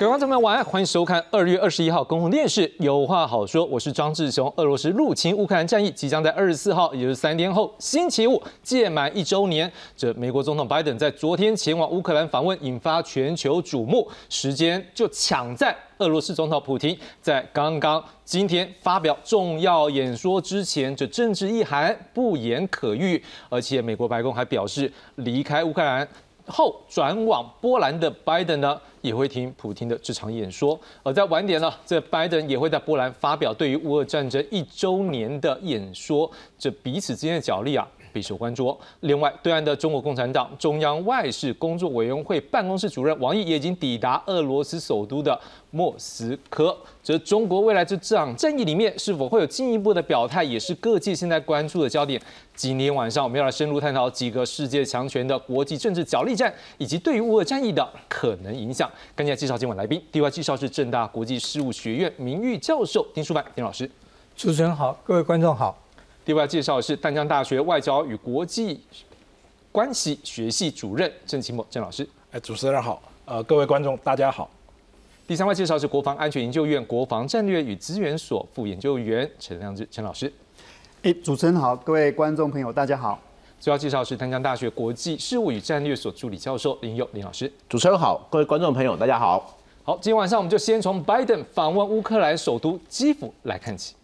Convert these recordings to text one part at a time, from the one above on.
各位观众朋友，晚安，欢迎收看二月二十一号公共电视有话好说，我是张志雄。俄罗斯入侵乌克兰战役即将在二十四号，也就是三天后星期五届满一周年。这美国总统拜登在昨天前往乌克兰访问，引发全球瞩目，时间就抢在俄罗斯总统普京在刚刚今天发表重要演说之前，这政治意涵不言可喻。而且美国白宫还表示，离开乌克兰。后转往波兰的拜登呢，也会听普京的这场演说。而在晚点呢，这拜登也会在波兰发表对于乌俄战争一周年的演说。这彼此之间的角力啊。备受关注。另外，对岸的中国共产党中央外事工作委员会办公室主任王毅也已经抵达俄罗斯首都的莫斯科。则中国未来这场战役里面是否会有进一步的表态，也是各界现在关注的焦点。今天晚上我们要来深入探讨几个世界强权的国际政治角力战，以及对于乌俄战役的可能影响。赶紧来介绍今晚来宾。第一位介绍是正大国际事务学院名誉教授丁书凡丁老师。主持人好，各位观众好。另外介绍的是淡江大学外交与国际关系学系主任郑其墨郑老师。哎，主持人好，呃，各位观众大家好。第三位介绍是国防安全研究院国防战略与资源所副研究员陈亮志陈老师。哎，主持人好，各位观众朋友大家好。最后介绍是淡江大学国际事务与战略所助理教授林佑林老师。主持人好，各位观众朋友大家好。好，今天晚上我们就先从拜登访问乌克兰首都基辅来看起。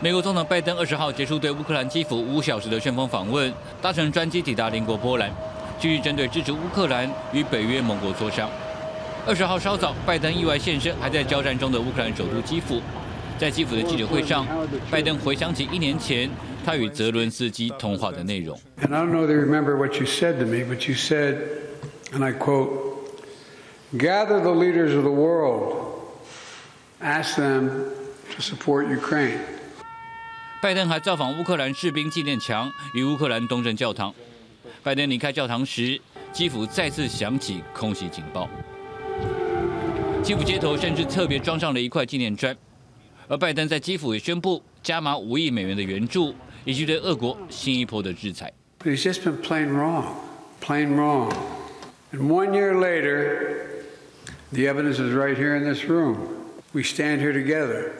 美国总统拜登二十号结束对乌克兰基辅五小时的旋风访问，搭乘专机抵达邻国波兰，继续针对支持乌克兰与北约盟国磋商。二十号稍早，拜登意外现身还在交战中的乌克兰首都基辅，在基辅的记者会上，拜登回想起一年前他与泽伦斯基通话的内容。And I don't know they remember what you said to me, but you said, and I quote, "Gather the leaders of the world, ask them to support Ukraine." 拜登还造访乌克兰士兵纪念墙与乌克兰东正教堂。拜登离开教堂时，基辅再次响起空袭警报。基辅街头甚至特别装上了一块纪念砖。而拜登在基辅也宣布加码五亿美元的援助，以及对俄国新一波的制裁。He's just been plain wrong, plain wrong. And one year later, the evidence is right here in this room. We stand here together.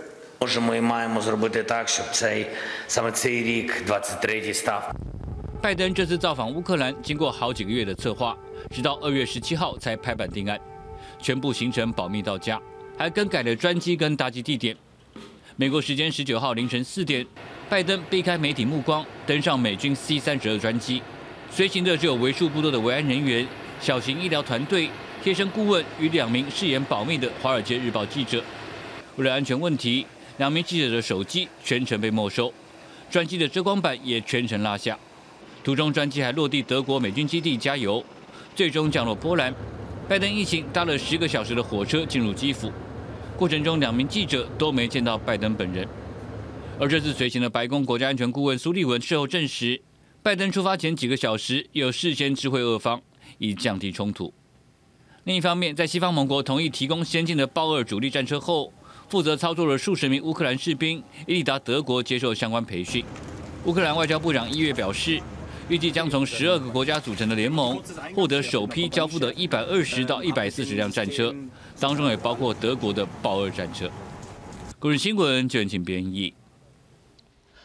拜登这次造访乌克兰经过好几个月的策划直到二月十七号才拍板定案全部行程保密到家还更改了专机跟搭机地点。美国时间十九号凌晨四点拜登避开媒体目光登上美军 c 三十二专机。随行的只有为数不多的维安人员小型医疗团队贴身顾问与两名誓言保密的华尔街日报记者。为了安全问题两名记者的手机全程被没收，专机的遮光板也全程拉下。途中专机还落地德国美军基地加油，最终降落波兰。拜登一行搭了十个小时的火车进入基辅，过程中两名记者都没见到拜登本人。而这次随行的白宫国家安全顾问苏利文事后证实，拜登出发前几个小时有事先知会俄方，以降低冲突。另一方面，在西方盟国同意提供先进的豹二主力战车后，负责操作了数十名乌克兰士兵，已抵达德国接受相关培训。乌克兰外交部长一月表示，预计将从十二个国家组成的联盟获得首批交付的一百二十到一百四十辆战车，当中也包括德国的豹二战车。国日新闻就请编译。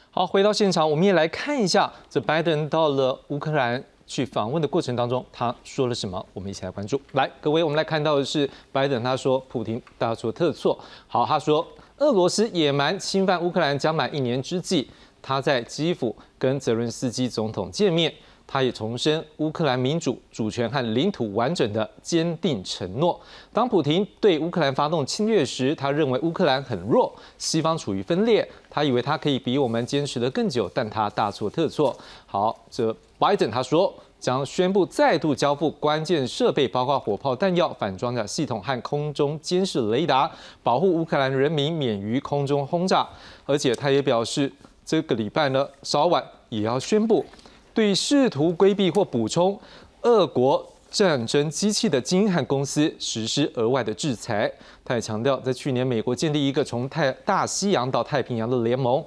好，回到现场，我们也来看一下，这拜登到了乌克兰。去访问的过程当中，他说了什么？我们一起来关注。来，各位，我们来看到的是拜登，他说普京大错特错。好，他说俄罗斯野蛮侵犯乌克兰将满一年之际，他在基辅跟泽伦斯基总统见面，他也重申乌克兰民主、主权和领土完整的坚定承诺。当普京对乌克兰发动侵略时，他认为乌克兰很弱，西方处于分裂，他以为他可以比我们坚持的更久，但他大错特错。好，这。拜登他说将宣布再度交付关键设备，包括火炮弹药、反装甲系统和空中监视雷达，保护乌克兰人民免于空中轰炸。而且他也表示，这个礼拜呢稍晚也要宣布对试图规避或补充俄国战争机器的金汉公司实施额外的制裁。他也强调，在去年美国建立一个从太大西洋到太平洋的联盟。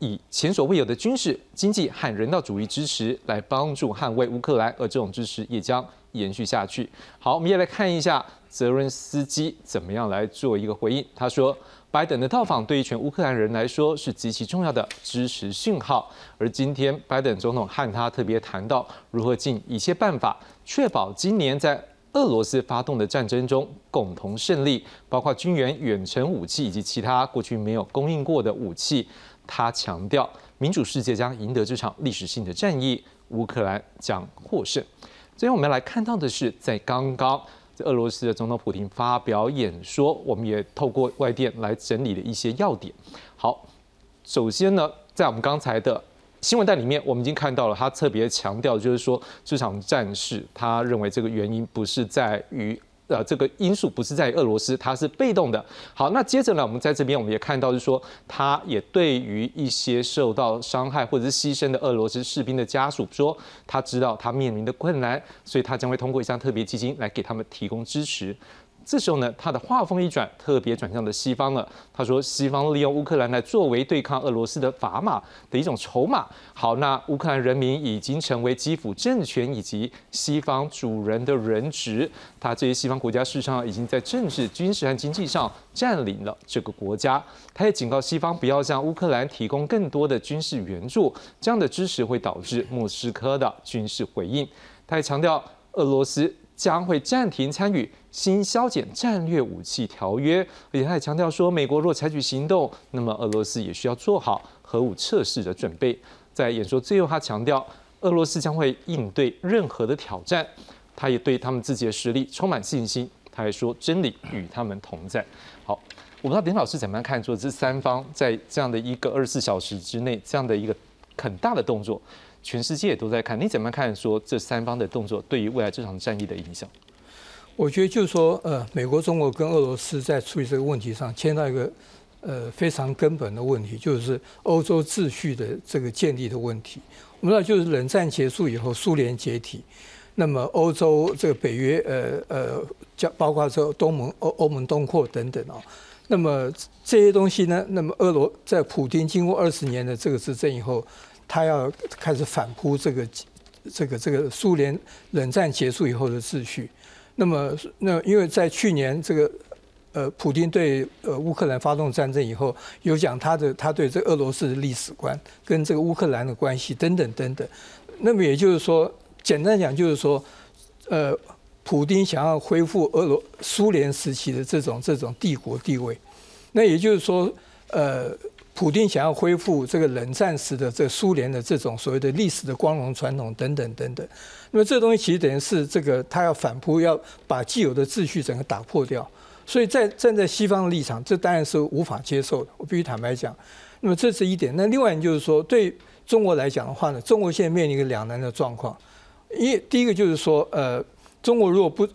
以前所未有的军事、经济和人道主义支持来帮助捍卫乌克兰，而这种支持也将延续下去。好，我们也来看一下泽伦斯基怎么样来做一个回应。他说，拜登的到访对于全乌克兰人来说是极其重要的支持讯号。而今天，拜登总统和他特别谈到如何尽一切办法，确保今年在俄罗斯发动的战争中共同胜利，包括军援、远程武器以及其他过去没有供应过的武器。他强调，民主世界将赢得这场历史性的战役，乌克兰将获胜。最后，我们来看到的是，在刚刚，俄罗斯的总统普京发表演说，我们也透过外电来整理了一些要点。好，首先呢，在我们刚才的新闻带里面，我们已经看到了，他特别强调，就是说这场战事，他认为这个原因不是在于。呃，这个因素不是在俄罗斯，它是被动的。好，那接着呢，我们在这边我们也看到，就是说，他也对于一些受到伤害或者是牺牲的俄罗斯士兵的家属说，他知道他面临的困难，所以他将会通过一项特别基金来给他们提供支持。这时候呢，他的话锋一转，特别转向了西方了。他说，西方利用乌克兰来作为对抗俄罗斯的砝码的一种筹码。好，那乌克兰人民已经成为基辅政权以及西方主人的人质。他这些西方国家事实上已经在政治、军事和经济上占领了这个国家。他也警告西方不要向乌克兰提供更多的军事援助，这样的支持会导致莫斯科的军事回应。他也强调，俄罗斯。将会暂停参与新削减战略武器条约，而且他也强调说，美国若采取行动，那么俄罗斯也需要做好核武测试的准备。在演说最后，他强调，俄罗斯将会应对任何的挑战，他也对他们自己的实力充满信心。他还说，真理与他们同在。好，我不知道林老师怎么样看，说这三方在这样的一个二十四小时之内，这样的一个很大的动作。全世界都在看，你怎么看？说这三方的动作对于未来这场战役的影响？我觉得就是说，呃，美国、中国跟俄罗斯在处理这个问题上，牵到一个呃非常根本的问题，就是欧洲秩序的这个建立的问题。我们知道，就是冷战结束以后，苏联解体，那么欧洲这个北约，呃呃，叫包括这东盟、欧欧盟东扩等等啊，那么这些东西呢，那么俄罗在普京经过二十年的这个执政以后。他要开始反扑这个这个这个苏联冷战结束以后的秩序。那么，那因为在去年这个呃，普京对呃乌克兰发动战争以后，有讲他的他对这俄罗斯的历史观跟这个乌克兰的关系等等等等。那么也就是说，简单讲就是说，呃，普京想要恢复俄罗苏联时期的这种这种帝国地位。那也就是说，呃。普京想要恢复这个冷战时的这苏联的这种所谓的历史的光荣传统等等等等，那么这东西其实等于是这个他要反扑，要把既有的秩序整个打破掉。所以在站在西方的立场，这当然是无法接受的。我必须坦白讲，那么这是一点。那另外就是说，对中国来讲的话呢，中国现在面临一个两难的状况。一第一个就是说，呃，中国如果不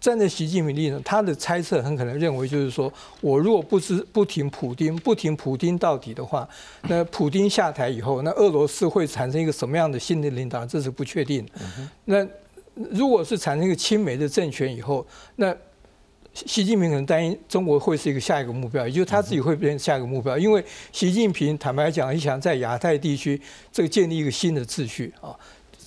站在习近平立场，他的猜测很可能认为就是说，我如果不知不停普京，不停普京到底的话，那普京下台以后，那俄罗斯会产生一个什么样的新的领导，这是不确定。那如果是产生一个亲美的政权以后，那习近平可能担心中国会是一个下一个目标，也就是他自己会变成下一个目标，因为习近平坦白讲，想在亚太地区这个建立一个新的秩序啊。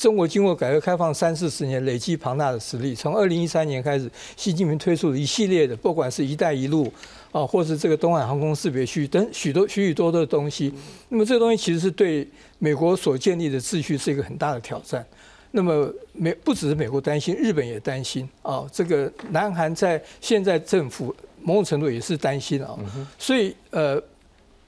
中国经过改革开放三四十年，累积庞大的实力。从二零一三年开始，习近平推出了一系列的，不管是一带一路啊，或是这个东海航空识别区等许多许许多多的东西。那么这个东西其实是对美国所建立的秩序是一个很大的挑战。那么美不只是美国担心，日本也担心啊。这个南韩在现在政府某种程度也是担心啊。所以呃，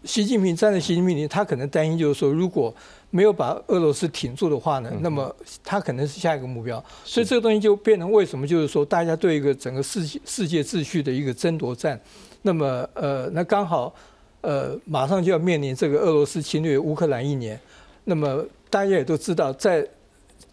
习近平站在习近平，他可能担心就是说，如果没有把俄罗斯挺住的话呢，那么他可能是下一个目标。所以这个东西就变成为什么？就是说，大家对一个整个世界世界秩序的一个争夺战。那么，呃，那刚好，呃，马上就要面临这个俄罗斯侵略乌克兰一年。那么大家也都知道，在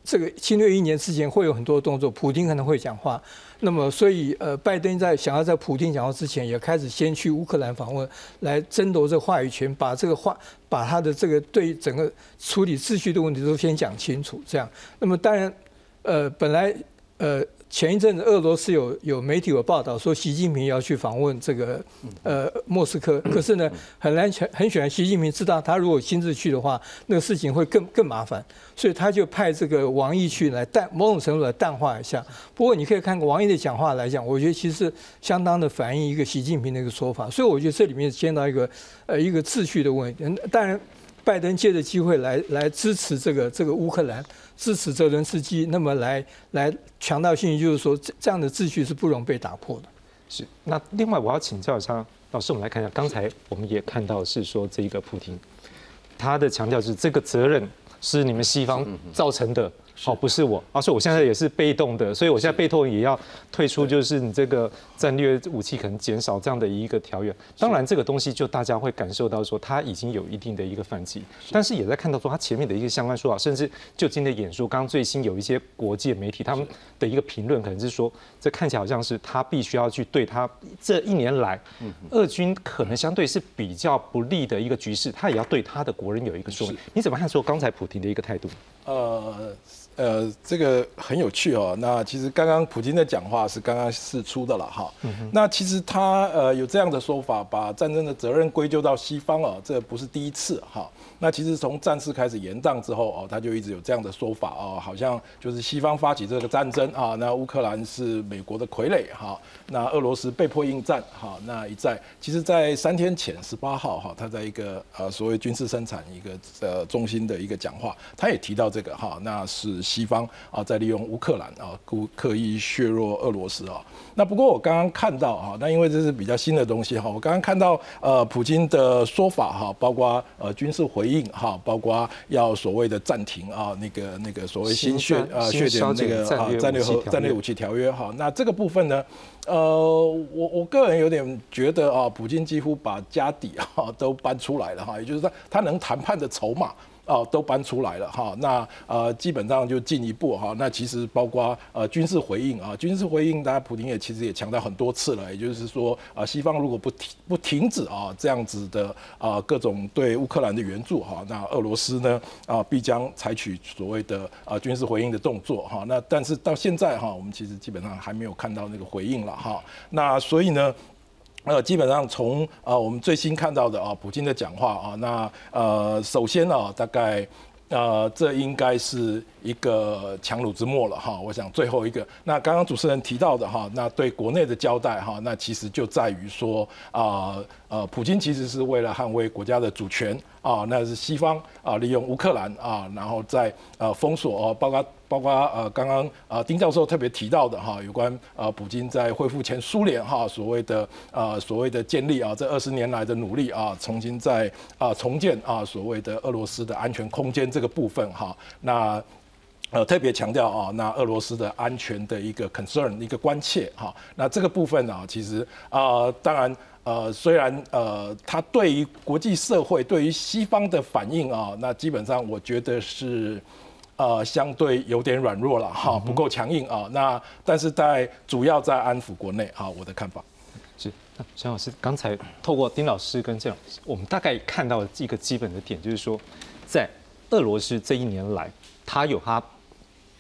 这个侵略一年之前，会有很多动作，普京可能会讲话。那么，所以呃，拜登在想要在普京讲话之前，也开始先去乌克兰访问，来争夺这话语权，把这个话，把他的这个对整个处理秩序的问题都先讲清楚。这样，那么当然，呃，本来呃，前一阵子俄罗斯有有媒体有报道说习近平要去访问这个呃莫斯科，可是呢很难很很选习近平知道他如果亲自去的话，那个事情会更更麻烦，所以他就派这个王毅去来淡某种程度来淡化一下。不过你可以看王毅的讲话来讲，我觉得其实相当的反映一个习近平的一个说法，所以我觉得这里面见到一个呃一个秩序的问题。当然，拜登借着机会来来支持这个这个乌克兰。支持泽伦斯基，那么来来强调信息，就是说这这样的秩序是不容被打破的。是。那另外我要请教一下老师，我们来看一下，刚才我们也看到是说这个普京，他的强调是这个责任是你们西方造成的。哦，不是我，而且我现在也是被动的，所以我现在被动也要退出，就是你这个战略武器可能减少这样的一个条约。当然，这个东西就大家会感受到说，他已经有一定的一个反击，但是也在看到说，他前面的一个相关说法，甚至就今天的演说，刚刚最新有一些国际媒体他们的一个评论，可能是说，这看起来好像是他必须要去对他这一年来，俄军可能相对是比较不利的一个局势，他也要对他的国人有一个说明。你怎么看说刚才普京的一个态度？呃。呃，这个很有趣哦。那其实刚刚普京的讲话是刚刚释出的了哈。那其实他呃有这样的说法，把战争的责任归咎到西方哦，这不是第一次哈。那其实从战事开始延宕之后哦，他就一直有这样的说法哦，好像就是西方发起这个战争啊，那乌克兰是美国的傀儡哈，那俄罗斯被迫应战哈，那一再，其实，在三天前十八号哈，他在一个呃所谓军事生产一个呃中心的一个讲话，他也提到这个哈，那是西方啊在利用乌克兰啊故刻意削弱俄罗斯啊。那不过我刚刚看到哈，那因为这是比较新的东西哈，我刚刚看到呃普京的说法哈，包括呃军事回应哈，包括要所谓的暂停啊，那个那个所谓新血啊血点那个啊战略和战略武器条约哈，那这个部分呢，呃我我个人有点觉得啊，普京几乎把家底哈都搬出来了哈，也就是说他能谈判的筹码。哦，都搬出来了哈，那呃基本上就进一步哈，那其实包括呃军事回应啊，军事回应，大家普京也其实也强调很多次了，也就是说啊，西方如果不停不停止啊这样子的啊各种对乌克兰的援助哈，那俄罗斯呢啊必将采取所谓的啊军事回应的动作哈，那但是到现在哈，我们其实基本上还没有看到那个回应了哈，那所以呢。那，基本上从呃我们最新看到的啊，普京的讲话啊，那呃，首先呢，大概呃，这应该是一个强弩之末了哈。我想最后一个，那刚刚主持人提到的哈，那对国内的交代哈，那其实就在于说啊。呃，普京其实是为了捍卫国家的主权啊，那是西方啊利用乌克兰啊，然后在呃封锁哦，包括包括呃刚刚呃丁教授特别提到的哈，有关呃普京在恢复前苏联哈所谓的呃所谓的建立啊，这二十年来的努力啊，重新在啊重建啊所谓的俄罗斯的安全空间这个部分哈，那呃特别强调啊，那俄罗斯的安全的一个 concern 一个关切哈，那这个部分呢，其实啊当然。呃，虽然呃，他对于国际社会、对于西方的反应啊，那基本上我觉得是呃相对有点软弱了哈，不够强硬啊。那但是在主要在安抚国内啊，我的看法是。那蒋老师刚才透过丁老师跟郑老师，我们大概看到一个基本的点，就是说，在俄罗斯这一年来，他有他。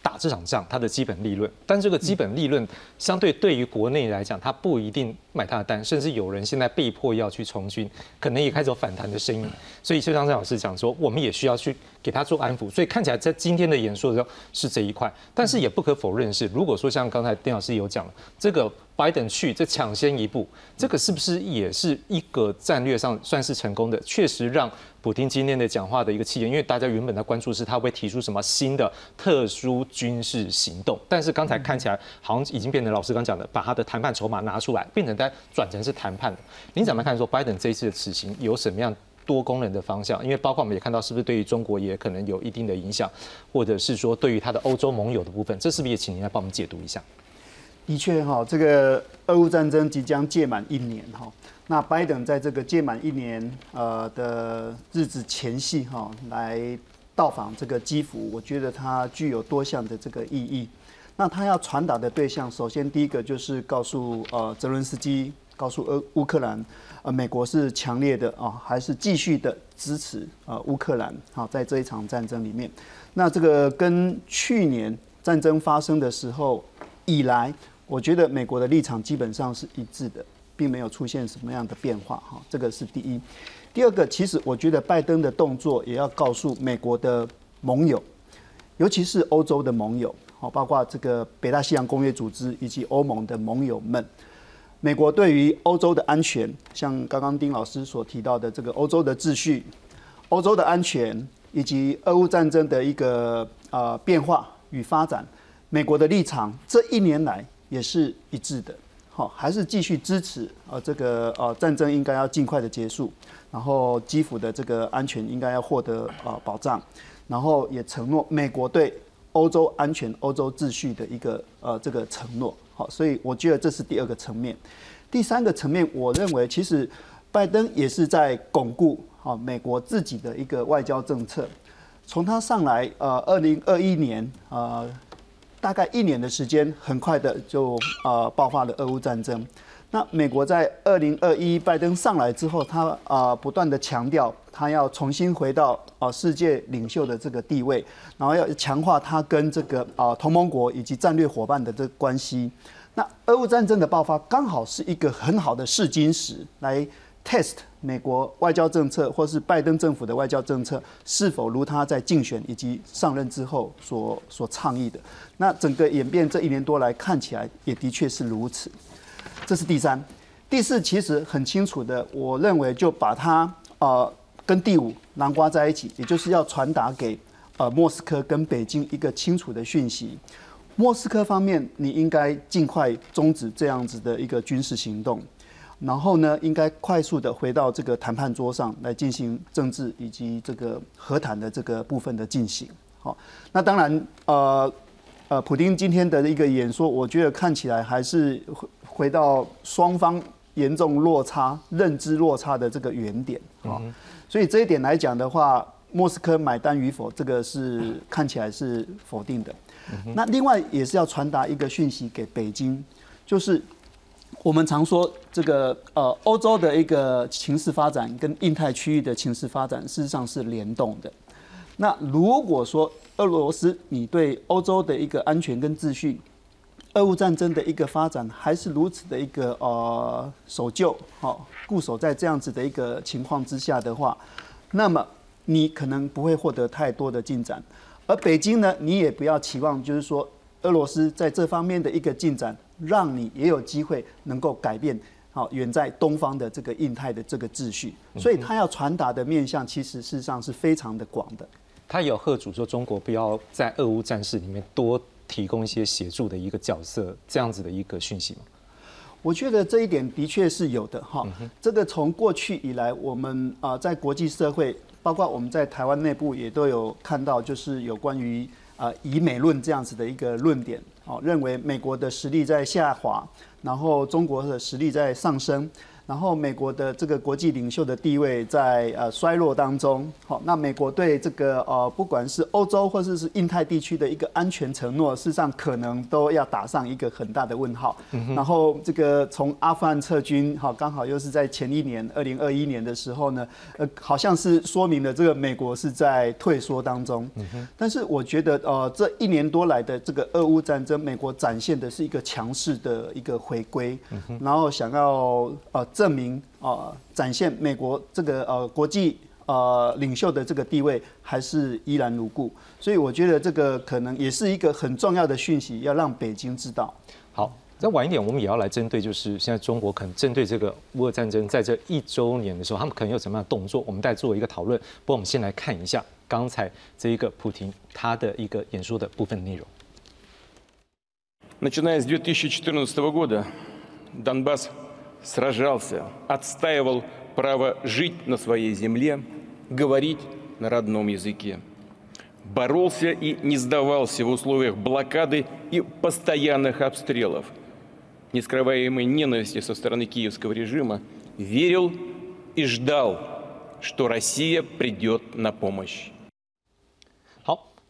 打这场仗，它的基本利润，但这个基本利润相对对于国内来讲，它不一定买它的单，甚至有人现在被迫要去从军，可能也开始有反弹的声音。所以就像郑老师讲说，我们也需要去给他做安抚。所以看起来在今天的演说中是这一块，但是也不可否认是，如果说像刚才丁老师有讲了，这个拜登去这抢先一步，这个是不是也是一个战略上算是成功的？确实让。普京今天的讲话的一个气节，因为大家原本在关注是他会提出什么新的特殊军事行动，但是刚才看起来好像已经变成老师刚讲的，把他的谈判筹码拿出来，变成在转成是谈判的。您怎么看？说拜登这一次的此行有什么样多功能的方向？因为包括我们也看到，是不是对于中国也可能有一定的影响，或者是说对于他的欧洲盟友的部分，这是不是也请您来帮我们解读一下？的确哈，这个俄乌战争即将届满一年哈。那拜登在这个届满一年呃的日子前夕哈，来到访这个基辅，我觉得它具有多项的这个意义。那他要传达的对象，首先第一个就是告诉呃泽伦斯基，告诉俄乌克兰，呃美国是强烈的啊，还是继续的支持呃乌克兰好在这一场战争里面。那这个跟去年战争发生的时候。以来，我觉得美国的立场基本上是一致的，并没有出现什么样的变化哈。这个是第一。第二个，其实我觉得拜登的动作也要告诉美国的盟友，尤其是欧洲的盟友，好，包括这个北大西洋公约组织以及欧盟的盟友们。美国对于欧洲的安全，像刚刚丁老师所提到的这个欧洲的秩序、欧洲的安全以及俄乌战争的一个呃变化与发展，美国的立场这一年来也是一致的，好，还是继续支持呃这个呃战争应该要尽快的结束，然后基辅的这个安全应该要获得呃保障，然后也承诺美国对欧洲安全、欧洲秩序的一个呃这个承诺。好，所以我觉得这是第二个层面。第三个层面，我认为其实拜登也是在巩固好美国自己的一个外交政策。从他上来，呃，二零二一年，呃，大概一年的时间，很快的就呃爆发了俄乌战争。那美国在二零二一拜登上来之后，他啊不断的强调，他要重新回到啊世界领袖的这个地位，然后要强化他跟这个啊同盟国以及战略伙伴的这个关系。那俄乌战争的爆发，刚好是一个很好的试金石，来 test 美国外交政策或是拜登政府的外交政策是否如他在竞选以及上任之后所所倡议的。那整个演变这一年多来看起来，也的确是如此。这是第三，第四其实很清楚的，我认为就把它呃跟第五南瓜在一起，也就是要传达给呃莫斯科跟北京一个清楚的讯息。莫斯科方面，你应该尽快终止这样子的一个军事行动，然后呢，应该快速的回到这个谈判桌上来进行政治以及这个和谈的这个部分的进行。好，那当然呃呃，普京今天的一个演说，我觉得看起来还是。回到双方严重落差、认知落差的这个原点啊，所以这一点来讲的话，莫斯科买单与否，这个是看起来是否定的。那另外也是要传达一个讯息给北京，就是我们常说这个呃，欧洲的一个情势发展跟印太区域的情势发展事实上是联动的。那如果说俄罗斯你对欧洲的一个安全跟秩序，俄乌战争的一个发展还是如此的一个呃守旧，好固守在这样子的一个情况之下的话，那么你可能不会获得太多的进展，而北京呢，你也不要期望就是说俄罗斯在这方面的一个进展，让你也有机会能够改变好远在东方的这个印太的这个秩序，所以他要传达的面向其实事实上是非常的广的。他有贺主说中国不要在俄乌战事里面多。提供一些协助的一个角色，这样子的一个讯息吗？我觉得这一点的确是有的哈。这个从过去以来，我们啊在国际社会，包括我们在台湾内部也都有看到，就是有关于啊以美论这样子的一个论点，哦，认为美国的实力在下滑，然后中国的实力在上升。然后美国的这个国际领袖的地位在呃衰落当中，好，那美国对这个呃不管是欧洲或者是印太地区的一个安全承诺，事实上可能都要打上一个很大的问号。然后这个从阿富汗撤军，好，刚好又是在前一年二零二一年的时候呢，呃，好像是说明了这个美国是在退缩当中。但是我觉得呃这一年多来的这个俄乌战争，美国展现的是一个强势的一个回归，然后想要呃。证明啊、展现美国这个呃国际呃领袖的这个地位还是依然如故。所以我觉得这个可能也是一个很重要的讯息，要让北京知道。好。那晚一点，我们也要来针对，就是现在中国可能针对这个乌俄战争，在这一周年的时候，他们可能有什么样的动作，我们再做一个讨论。不过，我们先来看一下刚才这一个普京他的一个演说的部分内容。начиная с 2014 года Донбасс сражался, отстаивал право жить на своей земле, говорить на родном языке. Боролся и не сдавался в условиях блокады и постоянных обстрелов. Нескрываемой ненависти со стороны киевского режима верил и ждал, что Россия придет на помощь.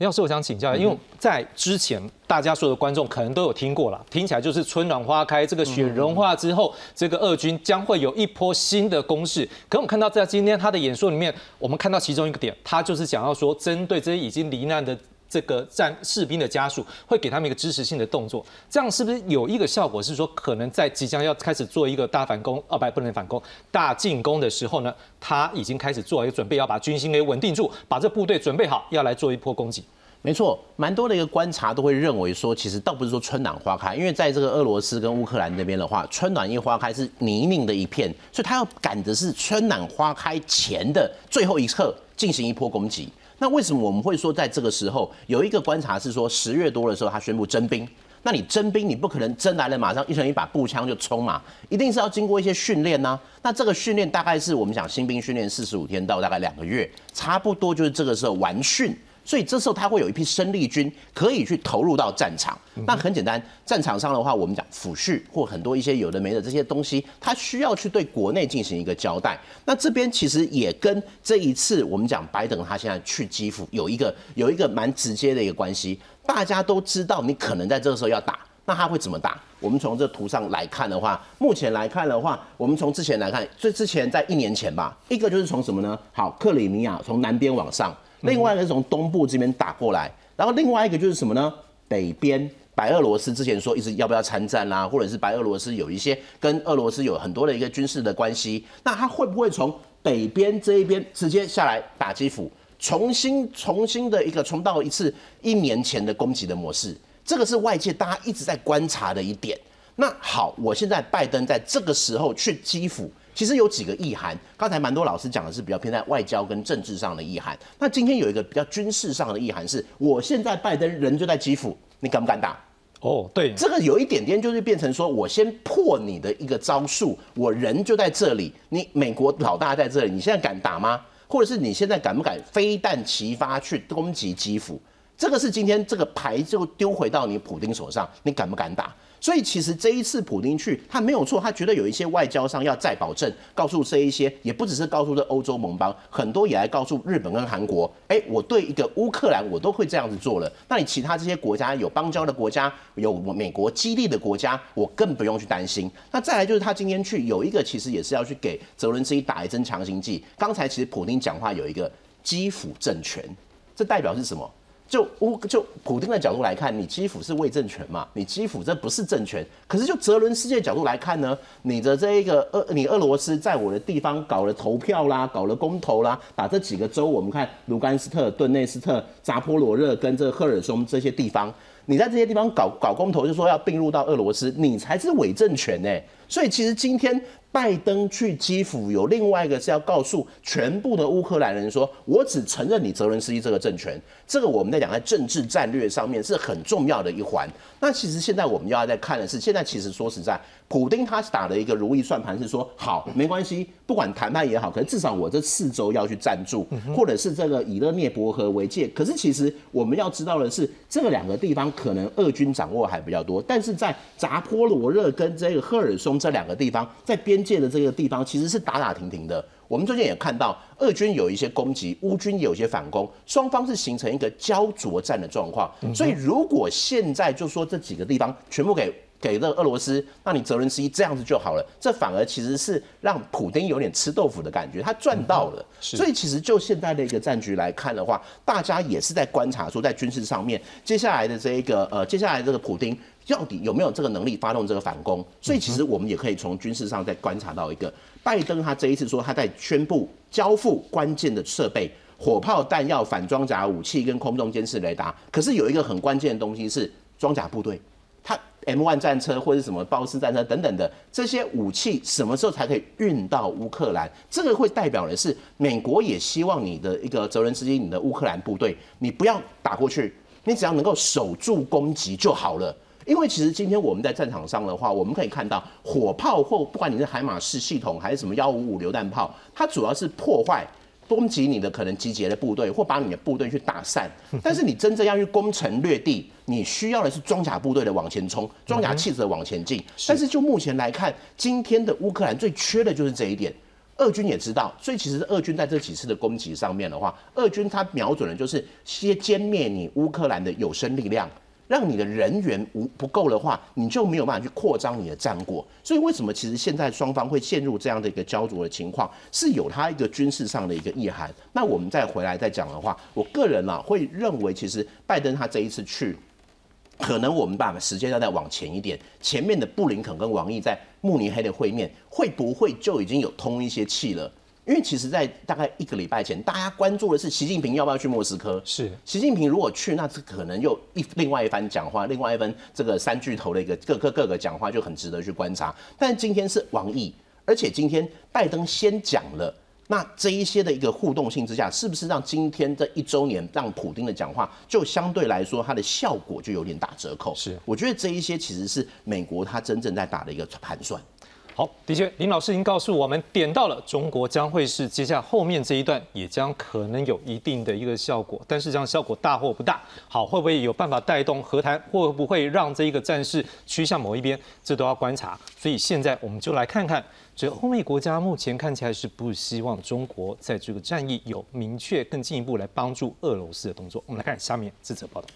李老师，我想请教，因为在之前大家所有的观众可能都有听过了，听起来就是春暖花开，这个雪融化之后，这个俄军将会有一波新的攻势。可我们看到在今天他的演说里面，我们看到其中一个点，他就是想要说，针对这些已经罹难的这个战士兵的家属，会给他们一个支持性的动作。这样是不是有一个效果？是说可能在即将要开始做一个大反攻，哦不，不能反攻，大进攻的时候呢，他已经开始做一个准备，要把军心给稳定住，把这部队准备好，要来做一波攻击。没错，蛮多的一个观察都会认为说，其实倒不是说春暖花开，因为在这个俄罗斯跟乌克兰那边的话，春暖一花开是泥泞的一片，所以他要赶的是春暖花开前的最后一刻进行一波攻击。那为什么我们会说在这个时候有一个观察是说，十月多的时候他宣布征兵，那你征兵你不可能征来了马上一人一把步枪就冲嘛，一定是要经过一些训练呢。那这个训练大概是我们讲新兵训练四十五天到大概两个月，差不多就是这个时候完训。所以这时候他会有一批生力军可以去投入到战场。那很简单，战场上的话，我们讲抚恤或很多一些有的没的这些东西，他需要去对国内进行一个交代。那这边其实也跟这一次我们讲拜登他现在去基辅有一个有一个蛮直接的一个关系。大家都知道你可能在这个时候要打，那他会怎么打？我们从这图上来看的话，目前来看的话，我们从之前来看，最之前在一年前吧，一个就是从什么呢？好，克里米亚从南边往上。另外一个是从东部这边打过来，然后另外一个就是什么呢？北边白俄罗斯之前说一直要不要参战啦，或者是白俄罗斯有一些跟俄罗斯有很多的一个军事的关系，那他会不会从北边这一边直接下来打基辅，重新重新的一个重到一次一年前的攻击的模式？这个是外界大家一直在观察的一点。那好，我现在拜登在这个时候去基辅。其实有几个意涵，刚才蛮多老师讲的是比较偏在外交跟政治上的意涵。那今天有一个比较军事上的意涵，是我现在拜登人就在基辅，你敢不敢打？哦，对，这个有一点点就是变成说我先破你的一个招数，我人就在这里，你美国老大在这里，你现在敢打吗？或者是你现在敢不敢飞弹齐发去攻击基辅？这个是今天这个牌就丢回到你普京手上，你敢不敢打？所以其实这一次普京去，他没有错，他觉得有一些外交上要再保证，告诉这一些，也不只是告诉这欧洲盟邦，很多也来告诉日本跟韩国，哎，我对一个乌克兰我都会这样子做了，那你其他这些国家有邦交的国家，有美国基地的国家，我更不用去担心。那再来就是他今天去有一个，其实也是要去给泽伦斯基打一针强心剂。刚才其实普京讲话有一个基辅政权，这代表是什么？就乌就普京的角度来看，你基辅是伪政权嘛？你基辅这不是政权。可是就泽伦斯基的角度来看呢，你的这一个俄你俄罗斯在我的地方搞了投票啦，搞了公投啦，把这几个州，我们看卢甘斯特、顿内斯特、扎波罗热跟这个赫尔松这些地方，你在这些地方搞搞公投，就说要并入到俄罗斯，你才是伪政权呢。所以其实今天。拜登去基辅有另外一个是要告诉全部的乌克兰人说，我只承认你泽伦斯基这个政权，这个我们在讲在政治战略上面是很重要的一环。那其实现在我们要在看的是，现在其实说实在，普丁他打了一个如意算盘，是说好没关系，不管谈判也好，可是至少我这四周要去赞助，或者是这个以勒涅伯河为界。可是其实我们要知道的是，这个两个地方可能俄军掌握还比较多，但是在扎波罗热跟这个赫尔松这两个地方，在边。界的这个地方其实是打打停停的。我们最近也看到，俄军有一些攻击，乌军有一些反攻，双方是形成一个焦灼战的状况。所以，如果现在就说这几个地方全部给给了俄罗斯，那你泽伦斯基这样子就好了，这反而其实是让普丁有点吃豆腐的感觉，他赚到了。所以，其实就现在的一个战局来看的话，大家也是在观察说，在军事上面，接下来的这一个呃，接下来这个普京。到底有没有这个能力发动这个反攻？所以其实我们也可以从军事上再观察到一个，拜登他这一次说他在宣布交付关键的设备，火炮、弹药、反装甲武器跟空中监视雷达。可是有一个很关键的东西是装甲部队，他 M1 战车或者什么豹式战车等等的这些武器，什么时候才可以运到乌克兰？这个会代表的是美国也希望你的一个泽伦斯基，你的乌克兰部队，你不要打过去，你只要能够守住攻击就好了。因为其实今天我们在战场上的话，我们可以看到火炮或不管你是海马式系统还是什么幺五五榴弹炮，它主要是破坏、攻击你的可能集结的部队，或把你的部队去打散。但是你真正要去攻城略地，你需要的是装甲部队的往前冲，装甲汽车往前进。但是就目前来看，今天的乌克兰最缺的就是这一点。俄军也知道，所以其实俄军在这几次的攻击上面的话，俄军他瞄准的就是先歼灭你乌克兰的有生力量。让你的人员无不够的话，你就没有办法去扩张你的战果。所以为什么其实现在双方会陷入这样的一个焦灼的情况，是有它一个军事上的一个意涵。那我们再回来再讲的话，我个人啊会认为，其实拜登他这一次去。可能我们把时间要再往前一点，前面的布林肯跟王毅在慕尼黑的会面，会不会就已经有通一些气了？因为其实，在大概一个礼拜前，大家关注的是习近平要不要去莫斯科。是习近平如果去，那这可能又一另外一番讲话，另外一番这个三巨头的一个各个各个讲话就很值得去观察。但今天是王毅，而且今天拜登先讲了。那这一些的一个互动性之下，是不是让今天这一周年让普京的讲话就相对来说它的效果就有点打折扣？是，我觉得这一些其实是美国它真正在打的一个盘算。好，的确，林老师已经告诉我们，点到了中国将会是接下来后面这一段，也将可能有一定的一个效果，但是这样效果大或不大，好，会不会有办法带动和谈，会不会让这一个战事趋向某一边，这都要观察。所以现在我们就来看看，这欧美国家目前看起来是不希望中国在这个战役有明确更进一步来帮助俄罗斯的动作。我们来看下面这则报道。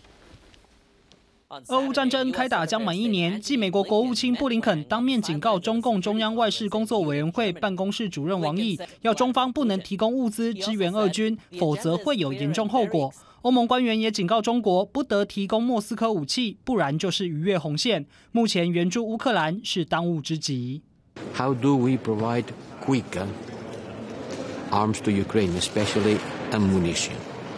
俄乌战争开打将满一年，继美国国务卿布林肯当面警告中共中央外事工作委员会办公室主任王毅，要中方不能提供物资支援俄军，否则会有严重后果。欧盟官员也警告中国，不得提供莫斯科武器，不然就是逾越红线。目前援助乌克兰是当务之急。How do we provide quick arms to Ukraine, especially ammunition?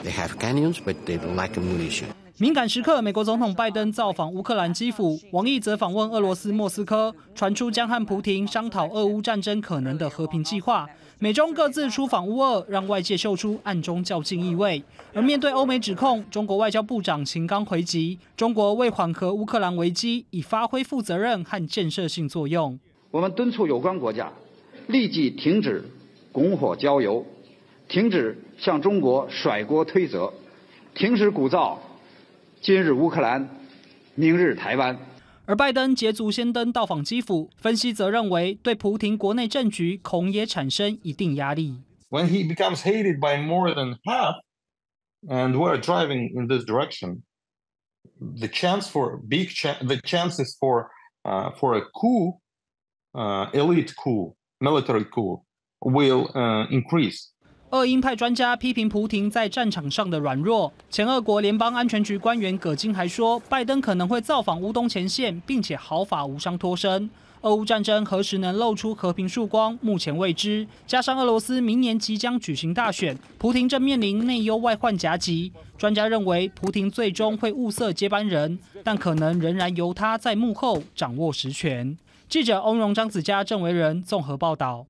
They have cannons, but they lack ammunition. 敏感时刻，美国总统拜登造访乌克兰基辅，王毅则访问俄罗斯莫斯科，传出将和普廷商讨俄乌战争可能的和平计划。美中各自出访乌俄，让外界嗅出暗中较劲意味。而面对欧美指控，中国外交部长秦刚回击：中国为缓和乌克兰危机，已发挥负责任和建设性作用。我们敦促有关国家立即停止拱火浇油，停止向中国甩锅推责，停止鼓噪。今日乌克兰，明日台湾。而拜登捷足先登到访基辅，分析则认为对普廷国内政局恐也产生一定压力。When he becomes hated by more than half, and we're driving in this direction, the chance for big chance, the chances for uh, for a coup, uh, elite coup, military coup, will uh, increase. 俄鹰派专家批评普廷在战场上的软弱。前俄国联邦安全局官员葛金还说，拜登可能会造访乌东前线，并且毫发无伤脱身。俄乌战争何时能露出和平曙光，目前未知。加上俄罗斯明年即将举行大选，普廷正面临内忧外患夹击。专家认为，普廷最终会物色接班人，但可能仍然由他在幕后掌握实权。记者欧荣、张子佳、郑维仁综合报道。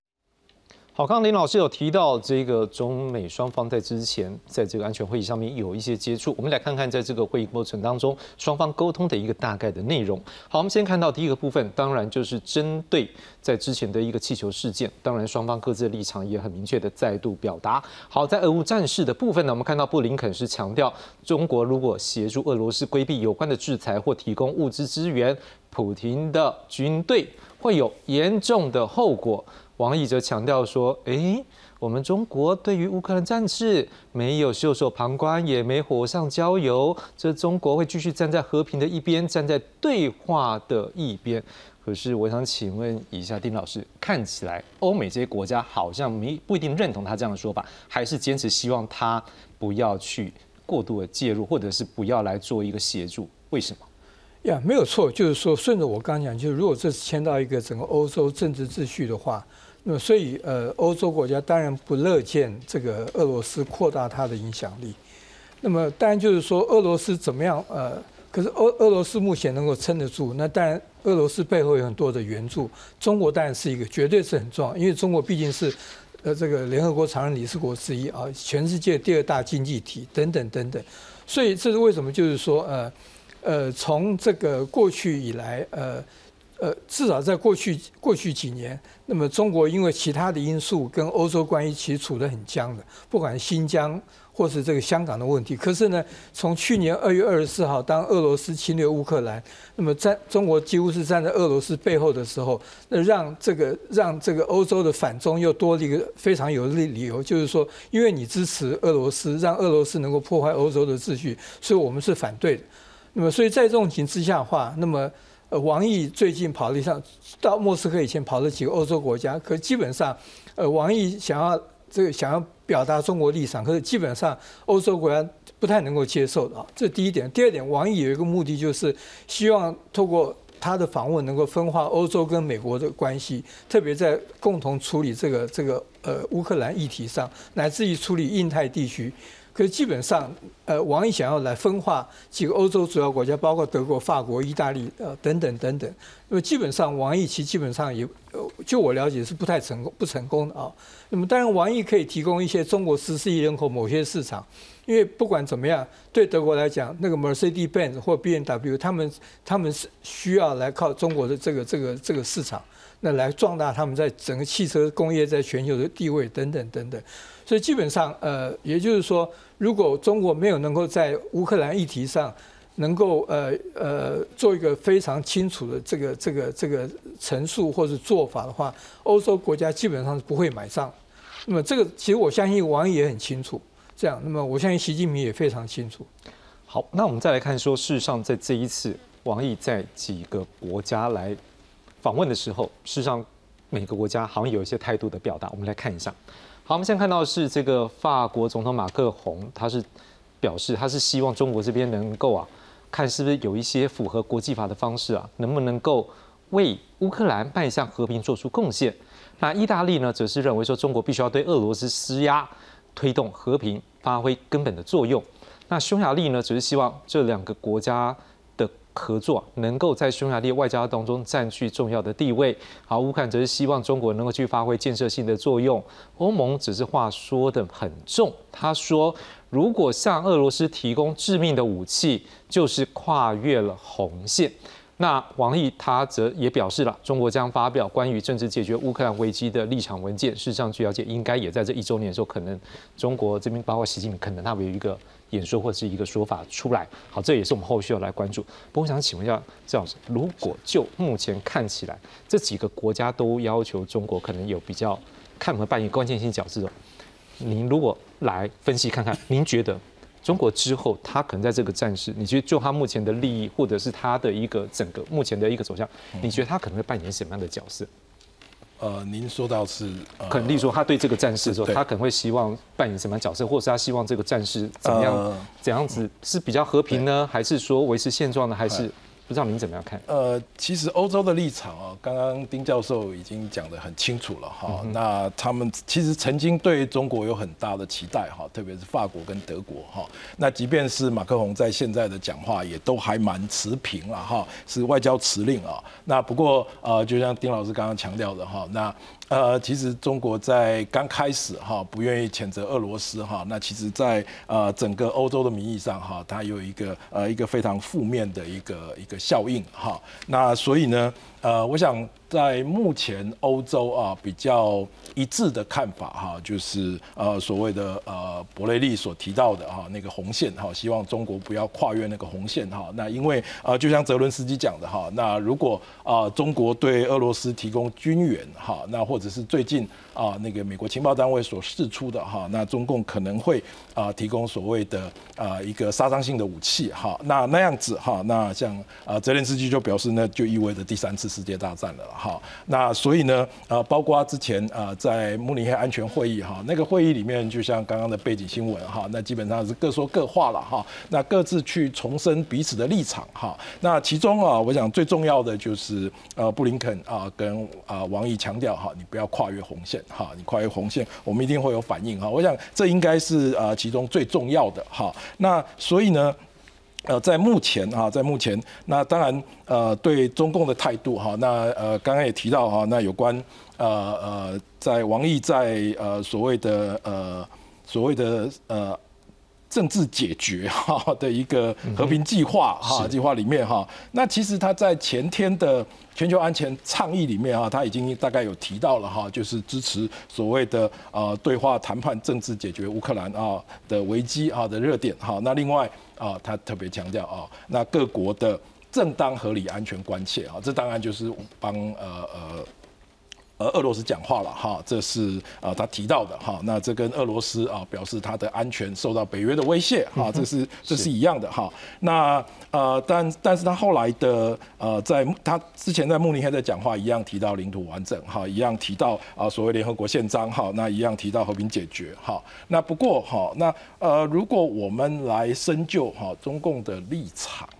好，刚刚林老师有提到这个中美双方在之前在这个安全会议上面有一些接触，我们来看看在这个会议过程当中双方沟通的一个大概的内容。好，我们先看到第一个部分，当然就是针对在之前的一个气球事件，当然双方各自的立场也很明确的再度表达。好，在俄乌战事的部分呢，我们看到布林肯是强调，中国如果协助俄罗斯规避有关的制裁或提供物资支援，普廷的军队会有严重的后果。王毅则强调说：“诶，我们中国对于乌克兰战事没有袖手旁观，也没火上浇油。这中国会继续站在和平的一边，站在对话的一边。可是，我想请问一下丁老师，看起来欧美这些国家好像没不一定认同他这样的说法，还是坚持希望他不要去过度的介入，或者是不要来做一个协助？为什么？呀，没有错，就是说，顺着我刚讲，就是如果这是牵到一个整个欧洲政治秩序的话。”那么，所以呃，欧洲国家当然不乐见这个俄罗斯扩大它的影响力。那么，当然就是说，俄罗斯怎么样？呃，可是俄俄罗斯目前能够撑得住。那当然，俄罗斯背后有很多的援助。中国当然是一个，绝对是很重要，因为中国毕竟是呃这个联合国常任理事国之一啊，全世界第二大经济体等等等等。所以，这是为什么？就是说，呃呃，从这个过去以来，呃。呃，至少在过去过去几年，那么中国因为其他的因素跟欧洲关系其实处得很僵的，不管新疆或是这个香港的问题。可是呢，从去年二月二十四号，当俄罗斯侵略乌克兰，那么在中国几乎是站在俄罗斯背后的时候，那让这个让这个欧洲的反中又多了一个非常有利理由，就是说，因为你支持俄罗斯，让俄罗斯能够破坏欧洲的秩序，所以我们是反对的。那么所以在这种情之下的话，那么呃王毅最近跑了一趟到莫斯科以前跑了几个欧洲国家，可基本上呃王毅想要这个想要表达中国立场，可是基本上欧洲国家不太能够接受的啊，这第一点。第二点，王毅有一个目的就是希望透过他的访问能够分化欧洲跟美国的关系，特别在共同处理这个这个呃乌克兰议题上，乃至于处理印太地区。可是基本上，呃，王毅想要来分化几个欧洲主要国家，包括德国、法国、意大利，呃，等等等等。那么基本上，王毅其基本上也，就我了解是不太成功、不成功的啊。那么当然，王毅可以提供一些中国十四亿人口某些市场，因为不管怎么样，对德国来讲，那个 Mercedes-Benz 或 B&W，他们他们是需要来靠中国的这个这个这个市场，那来壮大他们在整个汽车工业在全球的地位等等等等。所以基本上，呃，也就是说。如果中国没有能够在乌克兰议题上能够呃呃做一个非常清楚的这个这个这个陈述或者做法的话，欧洲国家基本上是不会买账。那么这个其实我相信王毅也很清楚，这样。那么我相信习近平也非常清楚。好，那我们再来看说，事实上在这一次王毅在几个国家来访问的时候，事实上每个国家好像有一些态度的表达，我们来看一下。好，我们现在看到是这个法国总统马克宏，他是表示他是希望中国这边能够啊，看是不是有一些符合国际法的方式啊，能不能够为乌克兰迈向和平做出贡献。那意大利呢，则是认为说中国必须要对俄罗斯施压，推动和平发挥根本的作用。那匈牙利呢，只是希望这两个国家。合作能够在匈牙利外交当中占据重要的地位。好，乌克兰则是希望中国能够去发挥建设性的作用。欧盟只是话说的很重，他说如果向俄罗斯提供致命的武器，就是跨越了红线。那王毅他则也表示了，中国将发表关于政治解决乌克兰危机的立场文件。事实上，据了解，应该也在这一周年的时候，可能中国这边包括习近平，可能他有一个。演说或者是一个说法出来，好，这也是我们后续要来关注。不过我想请问一下赵老师，如果就目前看起来，这几个国家都要求中国可能有比较看和扮演关键性角色，您如果来分析看看，您觉得中国之后他可能在这个战事，你觉得就他目前的利益，或者是他的一个整个目前的一个走向，你觉得他可能会扮演什么样的角色？呃，您说到是，可能例如说他对这个战士的时候，他可能会希望扮演什么角色，或者是他希望这个战士怎么样，怎样子是比较和平呢，还是说维持现状呢，还是？不知道您怎么样看？呃，其实欧洲的立场啊，刚刚丁教授已经讲得很清楚了哈。那他们其实曾经对中国有很大的期待哈，特别是法国跟德国哈。那即便是马克龙在现在的讲话也都还蛮持平了哈，是外交辞令啊。那不过呃，就像丁老师刚刚强调的哈，那。呃，其实中国在刚开始哈，不愿意谴责俄罗斯哈，那其实，在呃整个欧洲的名义上哈，它有一个呃一个非常负面的一个一个效应哈，那所以呢。呃，我想在目前欧洲啊比较一致的看法哈，就是呃所谓的呃伯雷利所提到的哈那个红线哈，希望中国不要跨越那个红线哈。那因为呃就像泽伦斯基讲的哈，那如果啊中国对俄罗斯提供军援哈，那或者是最近啊那个美国情报单位所释出的哈，那中共可能会啊提供所谓的啊一个杀伤性的武器哈，那那样子哈，那像啊泽连斯基就表示那就意味着第三次。世界大战了哈，那所以呢，呃，包括之前呃在慕尼黑安全会议哈，那个会议里面，就像刚刚的背景新闻哈，那基本上是各说各话了哈，那各自去重申彼此的立场哈。那其中啊，我想最重要的就是呃布林肯啊跟啊王毅强调哈，你不要跨越红线哈，你跨越红线，我们一定会有反应哈。我想这应该是呃其中最重要的哈。那所以呢？呃，在目前啊，在目前，那当然，呃，对中共的态度哈，那呃，刚刚也提到哈，那有关呃呃，在王毅在呃所谓的呃所谓的呃政治解决哈的一个和平计划哈计划里面哈，那其实他在前天的全球安全倡议里面啊，他已经大概有提到了哈，就是支持所谓的啊对话谈判政治解决乌克兰啊的危机啊的热点哈，那另外。啊，他特别强调啊，那各国的正当合理安全关切啊，这当然就是帮呃呃呃俄罗斯讲话了哈，这是呃他提到的哈。那这跟俄罗斯啊表示他的安全受到北约的威胁哈，这是这是一样的哈。那呃但但是他后来的呃在他之前在慕尼黑的讲话一样提到领土完整哈，一样提到啊所谓联合国宪章哈，那一样提到和平解决哈。那不过哈那呃如果我们来深究哈中共的立场哈。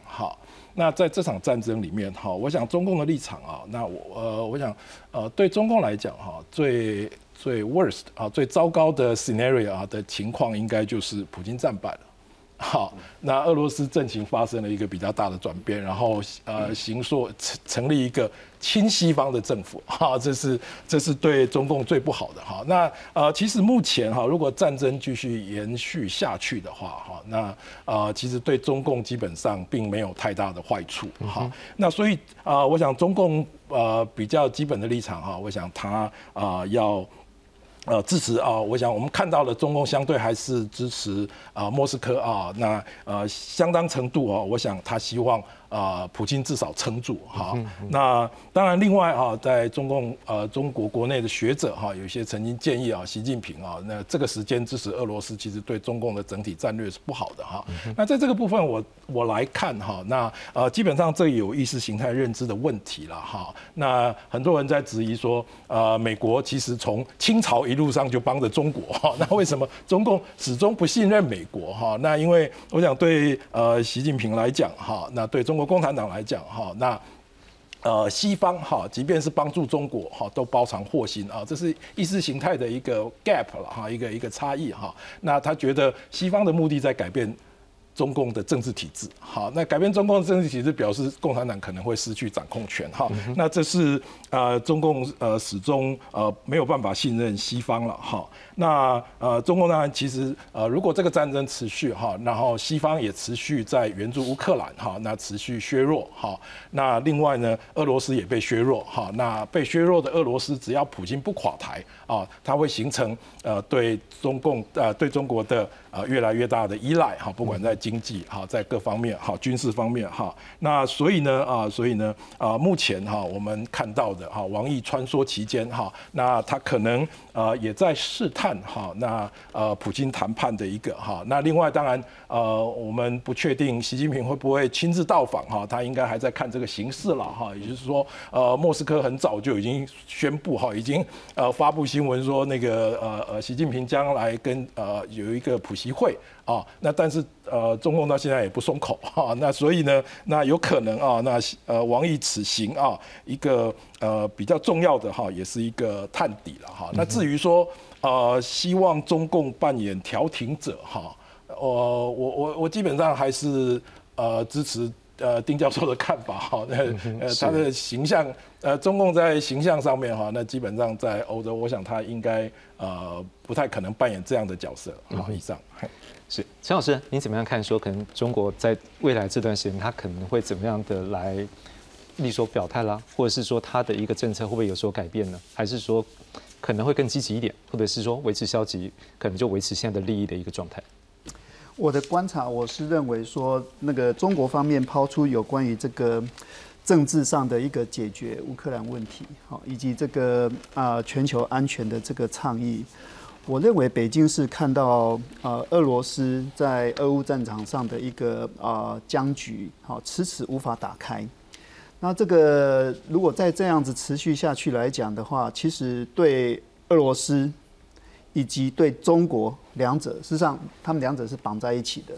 那在这场战争里面，哈，我想中共的立场啊，那我呃，我想呃，对中共来讲，哈，最最 worst 啊，最糟糕的 scenario 啊的情况，应该就是普京战败了。好，那俄罗斯阵情发生了一个比较大的转变，然后呃，行说成成立一个亲西方的政府，哈，这是这是对中共最不好的哈。那呃，其实目前哈，如果战争继续延续下去的话，哈，那呃，其实对中共基本上并没有太大的坏处，哈。那所以啊，我想中共呃比较基本的立场哈，我想他啊要。呃，支持啊！我想我们看到了中共相对还是支持啊莫斯科啊，那呃相当程度啊，我想他希望。啊，普京至少撑住哈。那当然，另外哈，在中共呃中国国内的学者哈，有些曾经建议啊，习近平啊，那这个时间支持俄罗斯，其实对中共的整体战略是不好的哈。那在这个部分，我我来看哈，那呃基本上这有意识形态认知的问题了哈。那很多人在质疑说，呃，美国其实从清朝一路上就帮着中国哈，那为什么中共始终不信任美国哈？那因为我想对呃习近平来讲哈，那对中国共产党来讲，哈，那呃，西方哈，即便是帮助中国哈，都包藏祸心啊，这是意识形态的一个 gap 了哈，一个一个差异哈。那他觉得西方的目的在改变。中共的政治体制，好，那改变中共的政治体制，表示共产党可能会失去掌控权，哈，那这是呃中共呃始终呃没有办法信任西方了，哈，那呃中共当然其实呃如果这个战争持续哈，然后西方也持续在援助乌克兰，哈，那持续削弱，哈，那另外呢，俄罗斯也被削弱，哈，那被削弱的俄罗斯，只要普京不垮台啊，它会形成呃对中共呃对中国的。呃，越来越大的依赖哈，不管在经济哈，在各方面哈，军事方面哈，那所以呢啊，所以呢啊，目前哈，我们看到的哈，王毅穿梭期间哈，那他可能呃也在试探哈，那呃普京谈判的一个哈，那另外当然呃，我们不确定习近平会不会亲自到访哈，他应该还在看这个形势了哈，也就是说呃，莫斯科很早就已经宣布哈，已经呃发布新闻说那个呃呃，习近平将来跟呃有一个普。习会啊，那但是呃，中共到现在也不松口 哈，那所以呢，那有可能啊，那呃，王毅此行啊，一个呃比较重要的哈，也是一个探底了哈。那至于说呃，希望中共扮演调停者哈，我我我我基本上还是呃支持。呃，丁教授的看法哈，那呃，他的形象，呃，中共在形象上面哈，那基本上在欧洲，我想他应该呃不太可能扮演这样的角色。好，以上是陈老师，您怎么样看？说可能中国在未来这段时间，他可能会怎么样的来立说表态啦，或者是说他的一个政策会不会有所改变呢？还是说可能会更积极一点，或者是说维持消极，可能就维持现在的利益的一个状态？我的观察，我是认为说，那个中国方面抛出有关于这个政治上的一个解决乌克兰问题，好，以及这个啊全球安全的这个倡议，我认为北京是看到呃俄罗斯在俄乌战场上的一个啊僵局，好迟迟无法打开。那这个如果再这样子持续下去来讲的话，其实对俄罗斯。以及对中国两者，事实上他们两者是绑在一起的。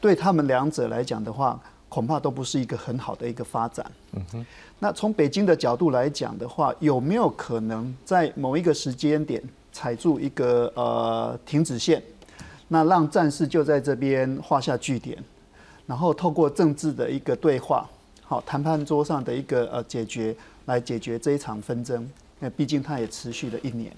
对他们两者来讲的话，恐怕都不是一个很好的一个发展。嗯哼。那从北京的角度来讲的话，有没有可能在某一个时间点踩住一个呃停止线，那让战事就在这边画下句点，然后透过政治的一个对话，好谈判桌上的一个呃解决，来解决这一场纷争。那毕竟它也持续了一年，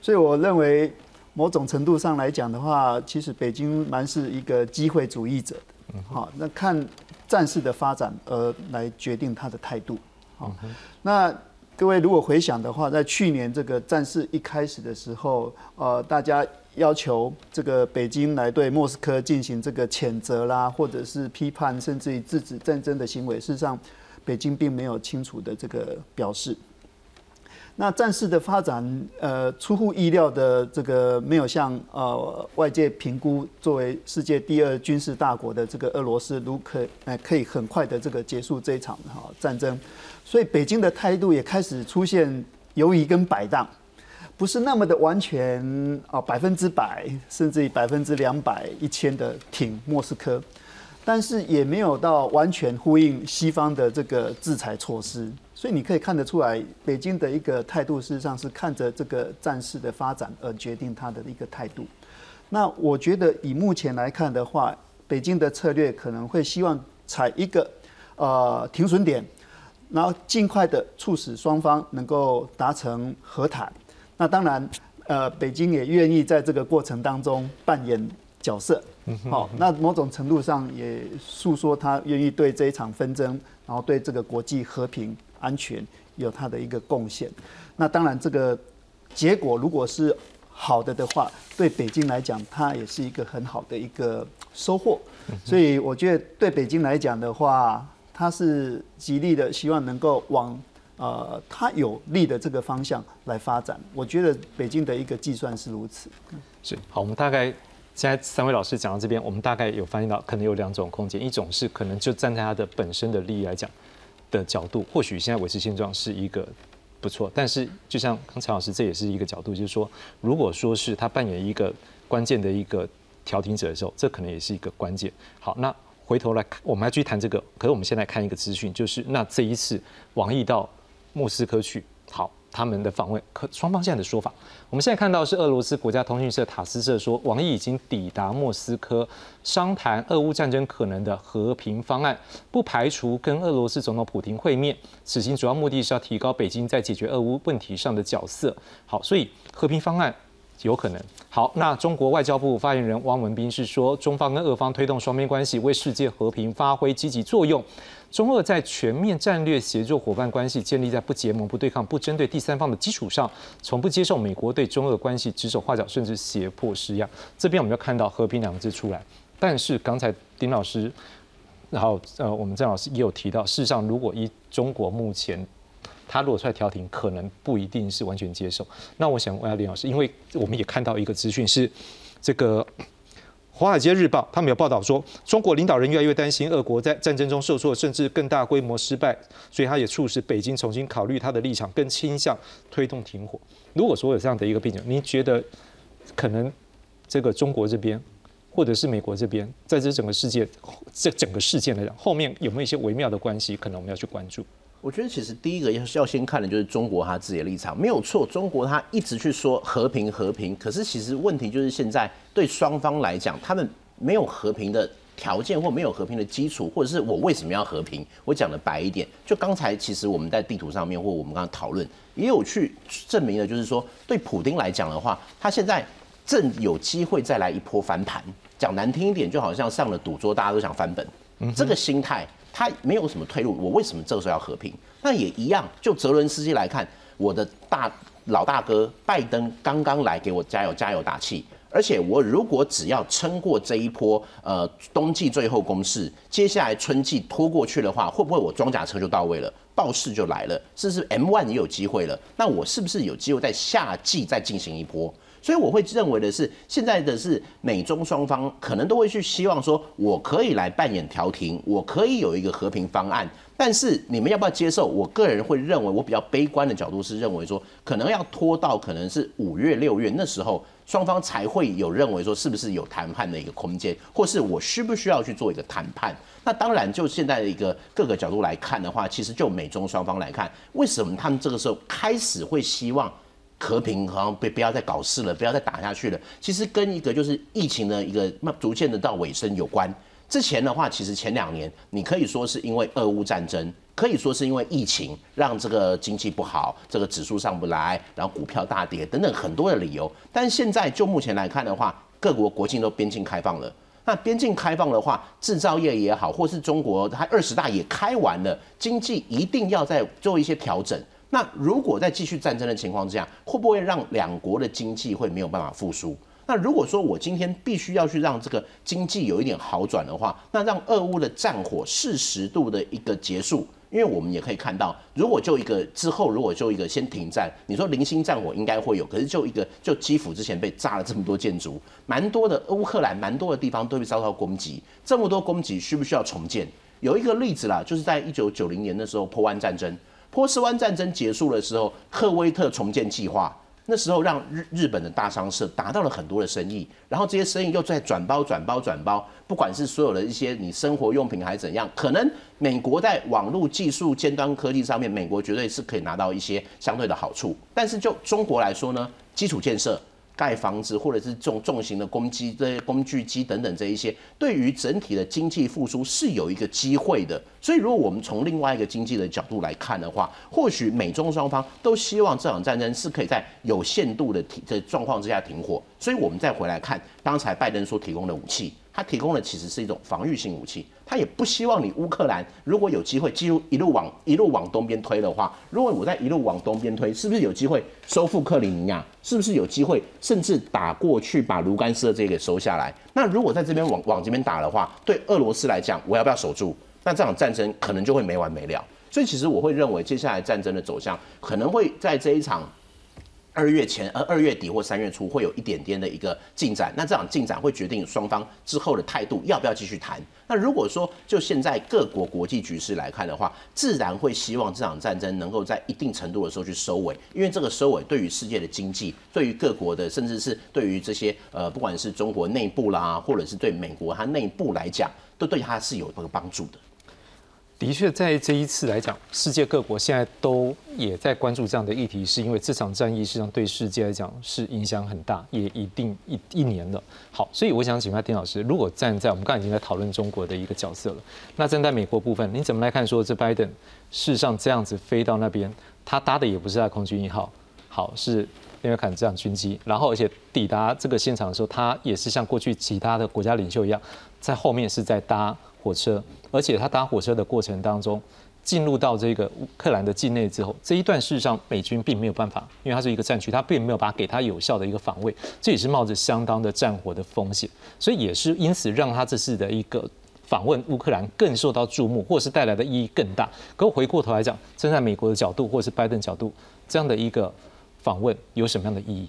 所以我认为。某种程度上来讲的话，其实北京蛮是一个机会主义者的，好，那看战事的发展而来决定他的态度。好，那各位如果回想的话，在去年这个战事一开始的时候，呃，大家要求这个北京来对莫斯科进行这个谴责啦，或者是批判，甚至于制止战争的行为，事实上，北京并没有清楚的这个表示。那战事的发展，呃，出乎意料的，这个没有像呃外界评估，作为世界第二军事大国的这个俄罗斯，如可呃可以很快的这个结束这一场哈战争，所以北京的态度也开始出现犹疑跟摆荡，不是那么的完全啊百分之百，甚至于百分之两百、一千的挺莫斯科。但是也没有到完全呼应西方的这个制裁措施，所以你可以看得出来，北京的一个态度事实上是看着这个战事的发展而决定他的一个态度。那我觉得以目前来看的话，北京的策略可能会希望采一个呃停损点，然后尽快的促使双方能够达成和谈。那当然，呃，北京也愿意在这个过程当中扮演角色。好，那某种程度上也诉说他愿意对这一场纷争，然后对这个国际和平安全有他的一个贡献。那当然，这个结果如果是好的的话，对北京来讲，它也是一个很好的一个收获。所以我觉得对北京来讲的话，它是极力的希望能够往呃它有利的这个方向来发展。我觉得北京的一个计算是如此。是好，我们大概。现在三位老师讲到这边，我们大概有发现到，可能有两种空间，一种是可能就站在它的本身的利益来讲的角度，或许现在维持现状是一个不错，但是就像刚才老师，这也是一个角度，就是说，如果说是他扮演一个关键的一个调停者的时候，这可能也是一个关键。好，那回头来看，我们要继续谈这个，可是我们先来看一个资讯，就是那这一次王毅到莫斯科去，好。他们的访问，可双方现在的说法，我们现在看到是俄罗斯国家通讯社塔斯社说，王毅已经抵达莫斯科，商谈俄乌战争可能的和平方案，不排除跟俄罗斯总统普京会面。此行主要目的是要提高北京在解决俄乌问题上的角色。好，所以和平方案有可能。好，那中国外交部发言人汪文斌是说，中方跟俄方推动双边关系，为世界和平发挥积极作用。中俄在全面战略协作伙伴关系建立在不结盟、不对抗、不针对第三方的基础上，从不接受美国对中俄关系指手画脚，甚至胁迫施压。这边我们要看到“和平”两个字出来。但是刚才丁老师，然后呃，我们郑老师也有提到，事实上，如果以中国目前他如果出来调停，可能不一定是完全接受。那我想问下林老师，因为我们也看到一个资讯是这个。《华尔街日报》他们有报道说，中国领导人越来越担心俄国在战争中受挫，甚至更大规模失败，所以他也促使北京重新考虑他的立场，更倾向推动停火。如果说有这样的一个背景，您觉得可能这个中国这边，或者是美国这边，在这整个世界这整个事件来讲，后面有没有一些微妙的关系，可能我们要去关注？我觉得其实第一个要要先看的就是中国他自己的立场，没有错。中国他一直去说和平和平，可是其实问题就是现在对双方来讲，他们没有和平的条件或没有和平的基础，或者是我为什么要和平？我讲的白一点，就刚才其实我们在地图上面或我们刚刚讨论也有去证明的，就是说对普丁来讲的话，他现在正有机会再来一波翻盘。讲难听一点，就好像上了赌桌，大家都想翻本，这个心态。他没有什么退路，我为什么这个时候要和平？那也一样，就泽伦斯基来看，我的大老大哥拜登刚刚来给我加油加油打气，而且我如果只要撑过这一波，呃，冬季最后攻势，接下来春季拖过去的话，会不会我装甲车就到位了，报事就来了，甚至 M one 也有机会了？那我是不是有机会在夏季再进行一波？所以我会认为的是，现在的是美中双方可能都会去希望说，我可以来扮演调停，我可以有一个和平方案，但是你们要不要接受？我个人会认为，我比较悲观的角度是认为说，可能要拖到可能是五月六月那时候，双方才会有认为说，是不是有谈判的一个空间，或是我需不需要去做一个谈判？那当然，就现在的一个各个角度来看的话，其实就美中双方来看，为什么他们这个时候开始会希望？和平好像不不要再搞事了，不要再打下去了。其实跟一个就是疫情的一个慢逐渐的到尾声有关。之前的话，其实前两年你可以说是因为俄乌战争，可以说是因为疫情让这个经济不好，这个指数上不来，然后股票大跌等等很多的理由。但现在就目前来看的话，各国国境都边境开放了。那边境开放的话，制造业也好，或是中国它二十大也开完了，经济一定要再做一些调整。那如果在继续战争的情况之下，会不会让两国的经济会没有办法复苏？那如果说我今天必须要去让这个经济有一点好转的话，那让俄乌的战火适时度的一个结束。因为我们也可以看到，如果就一个之后，如果就一个先停战，你说零星战火应该会有，可是就一个就基辅之前被炸了这么多建筑，蛮多的乌克兰蛮多的地方都被遭到攻击，这么多攻击需不需要重建？有一个例子啦，就是在一九九零年的时候，波湾战争，波斯湾战争结束的时候，赫威特重建计划。那时候让日日本的大商社达到了很多的生意，然后这些生意又在转包转包转包，不管是所有的一些你生活用品还是怎样，可能美国在网络技术尖端科技上面，美国绝对是可以拿到一些相对的好处，但是就中国来说呢，基础建设。盖房子或者是重重型的攻击、这些工具机等等这一些，对于整体的经济复苏是有一个机会的。所以，如果我们从另外一个经济的角度来看的话，或许美中双方都希望这场战争是可以在有限度的停的状况之下停火。所以，我们再回来看刚才拜登所提供的武器。他提供的其实是一种防御性武器，他也不希望你乌克兰如果有机会，进入一路往一路往东边推的话，如果我在一路往东边推，是不是有机会收复克里米亚？是不是有机会甚至打过去把卢甘斯的这个收下来？那如果在这边往往这边打的话，对俄罗斯来讲，我要不要守住？那这场战争可能就会没完没了。所以其实我会认为，接下来战争的走向可能会在这一场。二月前，呃，二月底或三月初会有一点点的一个进展，那这场进展会决定双方之后的态度，要不要继续谈。那如果说就现在各国国际局势来看的话，自然会希望这场战争能够在一定程度的时候去收尾，因为这个收尾对于世界的经济，对于各国的，甚至是对于这些呃，不管是中国内部啦，或者是对美国它内部来讲，都对它是有这个帮助的。的确，在这一次来讲，世界各国现在都也在关注这样的议题，是因为这场战役实际上对世界来讲是影响很大，也一定一一年了。好，所以我想请问丁老师，如果站在我们刚才已经在讨论中国的一个角色了，那站在美国部分，你怎么来看说这拜登事实上这样子飞到那边，他搭的也不是他空军一号，好是因为看这样军机，然后而且抵达这个现场的时候，他也是像过去其他的国家领袖一样，在后面是在搭。火车，而且他搭火车的过程当中，进入到这个乌克兰的境内之后，这一段事实上美军并没有办法，因为它是一个战区，他并没有把给他有效的一个防卫，这也是冒着相当的战火的风险，所以也是因此让他这次的一个访问乌克兰更受到注目，或是带来的意义更大。可回过头来讲，站在美国的角度，或是拜登角度，这样的一个访问有什么样的意义？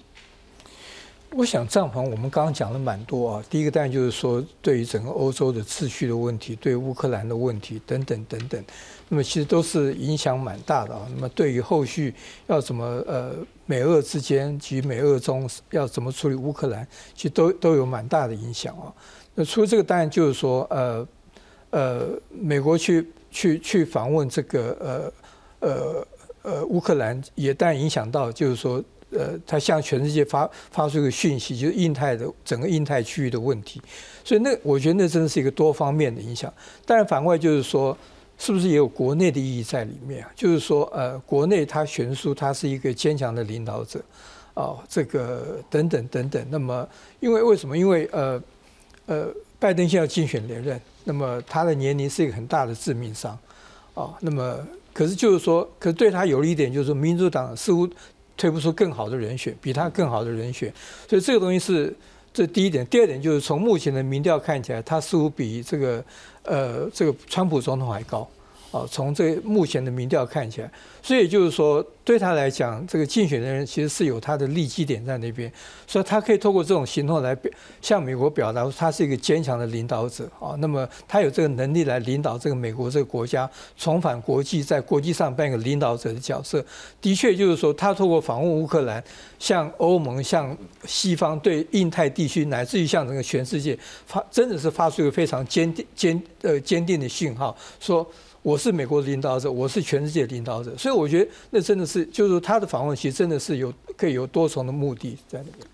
我想帐篷我们刚刚讲了蛮多啊。第一个当然就是说，对于整个欧洲的秩序的问题，对乌克兰的问题等等等等，那么其实都是影响蛮大的啊。那么对于后续要怎么呃美俄之间及美俄中要怎么处理乌克兰，其实都都有蛮大的影响啊。那除了这个，当然就是说呃呃美国去去去访问这个呃呃呃乌克兰，也当然影响到就是说。呃，他向全世界发发出一个讯息，就是印太的整个印太区域的问题，所以那我觉得那真的是一个多方面的影响。当然反过来就是说，是不是也有国内的意义在里面啊？就是说，呃，国内他悬殊，他是一个坚强的领导者，哦，这个等等等等。那么，因为为什么？因为呃呃，拜登现在竞选连任，那么他的年龄是一个很大的致命伤，哦，那么可是就是说，可是对他有利一点，就是民主党似乎。推不出更好的人选，比他更好的人选，所以这个东西是这第一点。第二点就是从目前的民调看起来，他似乎比这个呃这个川普总统还高。哦，从这目前的民调看起来，所以就是说，对他来讲，这个竞选的人其实是有他的利基点在那边，所以他可以透过这种行动来表向美国表达，他是一个坚强的领导者啊。那么他有这个能力来领导这个美国这个国家重返国际，在国际上扮演领导者的角色。的确，就是说，他透过访问乌克兰，向欧盟、向西方对印太地区，乃至于向整个全世界发，真的是发出一个非常坚定、坚呃坚定的讯号，说。我是美国的领导者，我是全世界的领导者，所以我觉得那真的是，就是他的访问其实真的是有可以有多重的目的在那边。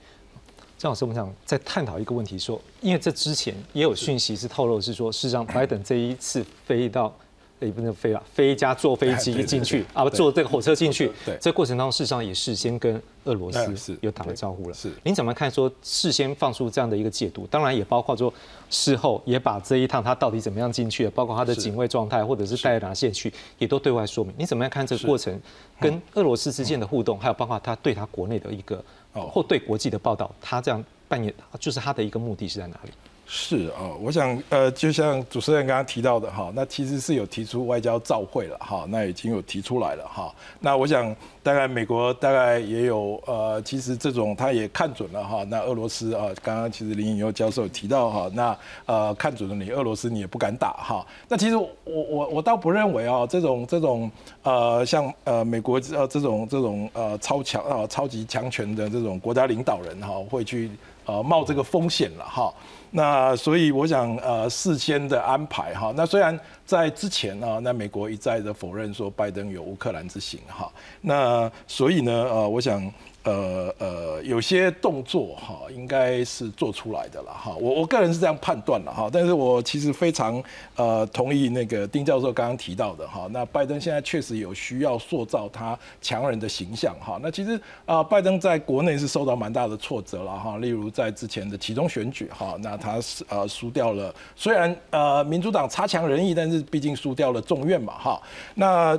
张老师，我们想再探讨一个问题，说，因为这之前也有讯息是透露，是说，事实上拜登这一次飞到。也不能飞了，飞加坐飞机进去啊，不坐这个火车进去。对，这过程当中，事实上也事先跟俄罗斯有打了招呼了。是，您怎么看？说事先放出这样的一个解读，当然也包括说事后也把这一趟他到底怎么样进去，包括他的警卫状态，或者是带哪些去，也都对外说明。你怎么样看这个过程跟俄罗斯之间的互动，还有包括他对他国内的一个或对国际的报道，他这样扮演，就是他的一个目的是在哪里？是啊，我想呃，就像主持人刚刚提到的哈，那其实是有提出外交照会了哈，那已经有提出来了哈。那我想大概美国大概也有呃，其实这种他也看准了哈。那俄罗斯啊，刚刚其实林颖佑教授提到哈，那呃看准了你俄罗斯你也不敢打哈。那其实我我我倒不认为啊，这种这种呃像呃美国呃这种这种呃超强啊超级强权的这种国家领导人哈会去呃冒这个风险了哈。那所以我想，呃，事先的安排哈，那虽然在之前啊，那美国一再的否认说拜登有乌克兰之行哈，那所以呢，呃，我想。呃呃，有些动作哈，应该是做出来的了哈。我我个人是这样判断了哈，但是我其实非常呃同意那个丁教授刚刚提到的哈。那拜登现在确实有需要塑造他强人的形象哈。那其实啊，拜登在国内是受到蛮大的挫折了哈。例如在之前的其中选举哈，那他是呃输掉了，虽然呃民主党差强人意，但是毕竟输掉了众院嘛哈。那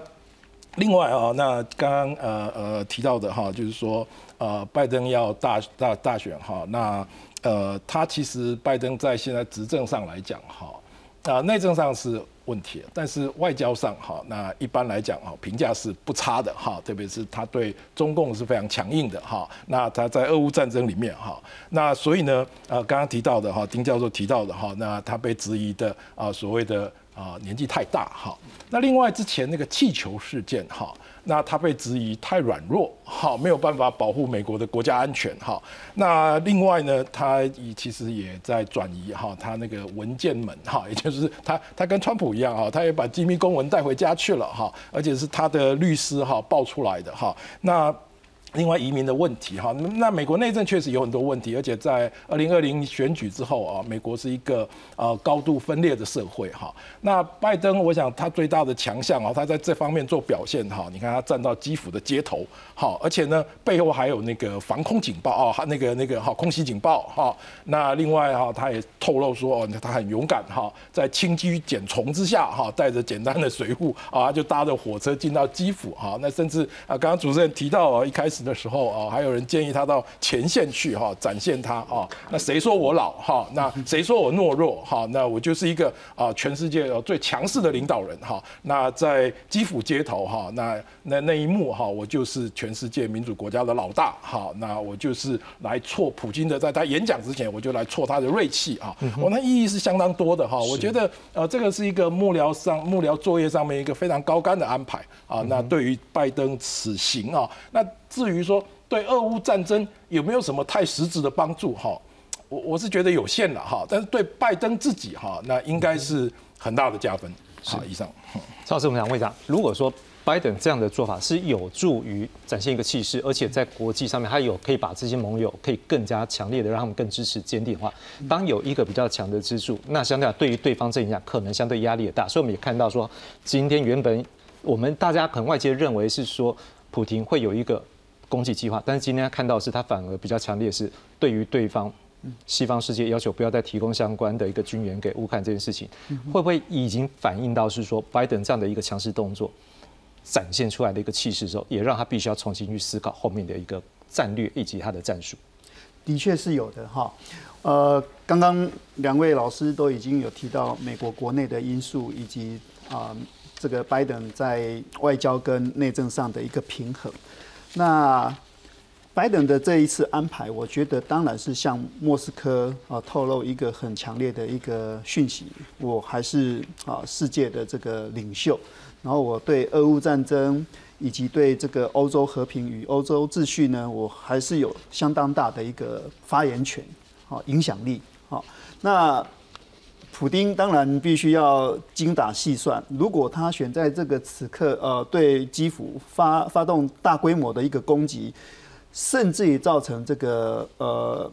另外啊，那刚刚呃呃提到的哈，就是说呃拜登要大大大选哈，那呃他其实拜登在现在执政上来讲哈，啊内政上是问题，但是外交上哈，那一般来讲哈评价是不差的哈，特别是他对中共是非常强硬的哈，那他在俄乌战争里面哈，那所以呢呃刚刚提到的哈丁教授提到的哈，那他被质疑的啊所谓的。啊，年纪太大哈。那另外之前那个气球事件哈，那他被质疑太软弱哈，没有办法保护美国的国家安全哈。那另外呢，他也其实也在转移哈，他那个文件门哈，也就是他他跟川普一样哈，他也把机密公文带回家去了哈，而且是他的律师哈爆出来的哈。那另外移民的问题哈，那美国内政确实有很多问题，而且在二零二零选举之后啊，美国是一个呃高度分裂的社会哈。那拜登，我想他最大的强项啊，他在这方面做表现哈，你看他站到基辅的街头，好，而且呢背后还有那个防空警报啊，那个那个哈空袭警报哈。那另外哈，他也透露说哦，他很勇敢哈，在轻居简虫之下哈，带着简单的水壶啊，就搭着火车进到基辅哈。那甚至啊，刚刚主持人提到啊，一开始。的时候啊，还有人建议他到前线去哈，展现他啊。那谁说我老哈？那谁说我懦弱哈？那我就是一个啊，全世界最强势的领导人哈。那在基辅街头哈，那那那一幕哈，我就是全世界民主国家的老大哈。那我就是来挫普京的，在他演讲之前，我就来挫他的锐气啊。我那意义是相当多的哈。我觉得呃，这个是一个幕僚上幕僚作业上面一个非常高干的安排啊。那对于拜登此行啊，那。至于说对俄乌战争有没有什么太实质的帮助哈，我我是觉得有限了哈，但是对拜登自己哈，那应该是很大的加分。好，以上。赵老师，我们想问一下，如果说拜登这样的做法是有助于展现一个气势，而且在国际上面他有可以把这些盟友可以更加强烈的让他们更支持坚定的话，当有一个比较强的支柱，那相对对于对方这影响可能相对压力也大。所以我们也看到说，今天原本我们大家可能外界认为是说普京会有一个。攻击计划，但是今天看到是他反而比较强烈，是对于对方西方世界要求不要再提供相关的一个军援给乌克兰这件事情，会不会已经反映到是说拜登这样的一个强势动作展现出来的一个气势之后，也让他必须要重新去思考后面的一个战略以及他的战术？的确是有的哈，呃，刚刚两位老师都已经有提到美国国内的因素以及啊这个拜登在外交跟内政上的一个平衡。那拜登的这一次安排，我觉得当然是向莫斯科啊透露一个很强烈的一个讯息，我还是啊世界的这个领袖，然后我对俄乌战争以及对这个欧洲和平与欧洲秩序呢，我还是有相当大的一个发言权，好影响力，好那。普丁当然必须要精打细算。如果他选在这个此刻，呃，对基辅发发动大规模的一个攻击，甚至于造成这个呃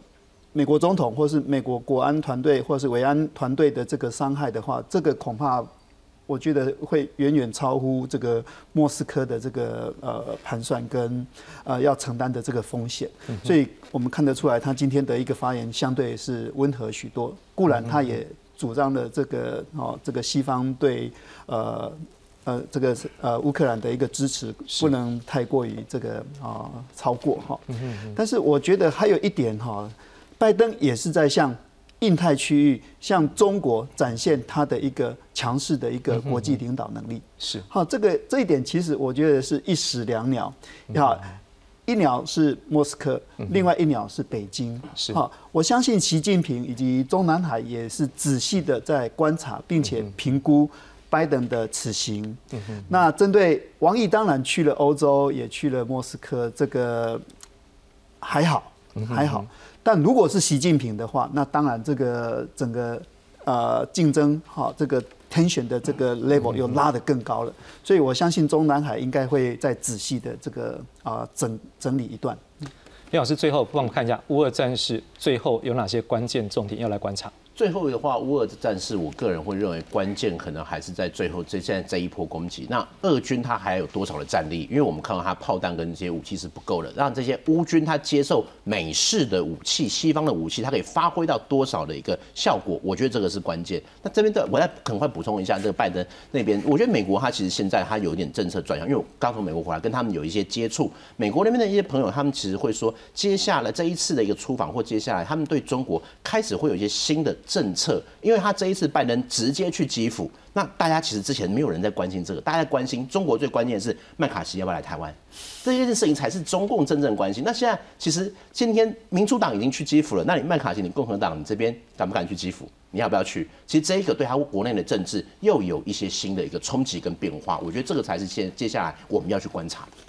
美国总统或是美国国安团队或是维安团队的这个伤害的话，这个恐怕我觉得会远远超乎这个莫斯科的这个呃盘算跟呃要承担的这个风险。所以我们看得出来，他今天的一个发言相对是温和许多。固然他也。主张了这个哦，这个西方对呃呃这个呃乌克兰的一个支持不能太过于这个啊超过哈。但是我觉得还有一点哈，拜登也是在向印太区域、向中国展现他的一个强势的一个国际领导能力。是好，这个这一点其实我觉得是一石两鸟。好，一鸟是莫斯科，另外一鸟是北京。是好，我相信习近平以及中南海也是仔细的在观察，并且评估拜登的此行。那针对王毅，当然去了欧洲，也去了莫斯科，这个还好，还好。但如果是习近平的话，那当然这个整个呃竞争哈，这个 tension 的这个 level 又拉得更高了。所以我相信中南海应该会再仔细的这个啊整整理一段。李老师，最后帮我们看一下乌俄战事最后有哪些关键重点要来观察。最后的话，乌俄的战事，我个人会认为关键可能还是在最后这现在这一波攻击。那俄军他还有多少的战力？因为我们看到他炮弹跟这些武器是不够的，让这些乌军他接受美式的武器、西方的武器，它可以发挥到多少的一个效果？我觉得这个是关键。那这边的我再很快补充一下，这个拜登那边，我觉得美国他其实现在他有一点政策转向，因为我刚从美国回来，跟他们有一些接触，美国那边的一些朋友，他们其实会说，接下来这一次的一个出访或接下来他们对中国开始会有一些新的政策。因为他这一次拜登直接去基辅，那大家其实之前没有人在关心这个，大家在关心中国最关键的是麦卡锡要不要来台湾，这件事情才是中共真正关心。那现在其实今天民主党已经去基辅了，那你麦卡锡，你共和党你这边敢不敢去基辅？你要不要去？其实这一个对他国内的政治又有一些新的一个冲击跟变化，我觉得这个才是现接下来我们要去观察的。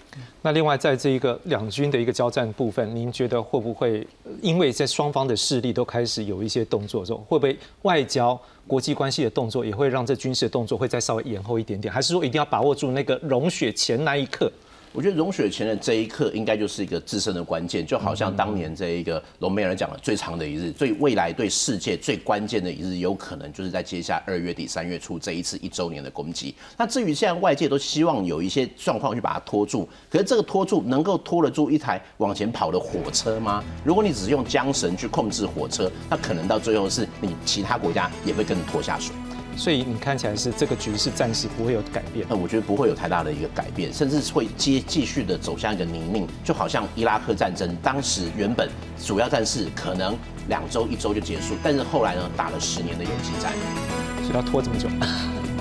那另外，在这一个两军的一个交战部分，您觉得会不会因为在双方的势力都开始有一些动作之后，会不会外交、国际关系的动作也会让这军事的动作会再稍微延后一点点？还是说一定要把握住那个融雪前那一刻？我觉得融雪前的这一刻，应该就是一个自身的关键，就好像当年这一个隆美尔讲的最长的一日，最未来对世界最关键的一日，有可能就是在接下二月底三月初这一次一周年的攻击。那至于现在外界都希望有一些状况去把它拖住，可是这个拖住能够拖得住一台往前跑的火车吗？如果你只是用缰绳去控制火车，那可能到最后是你其他国家也会跟你拖下水。所以你看起来是这个局势暂时不会有改变，那我觉得不会有太大的一个改变，甚至会接继续的走向一个泥泞，就好像伊拉克战争，当时原本主要战事可能两周一周就结束，但是后来呢打了十年的游击战，所以要拖这么久。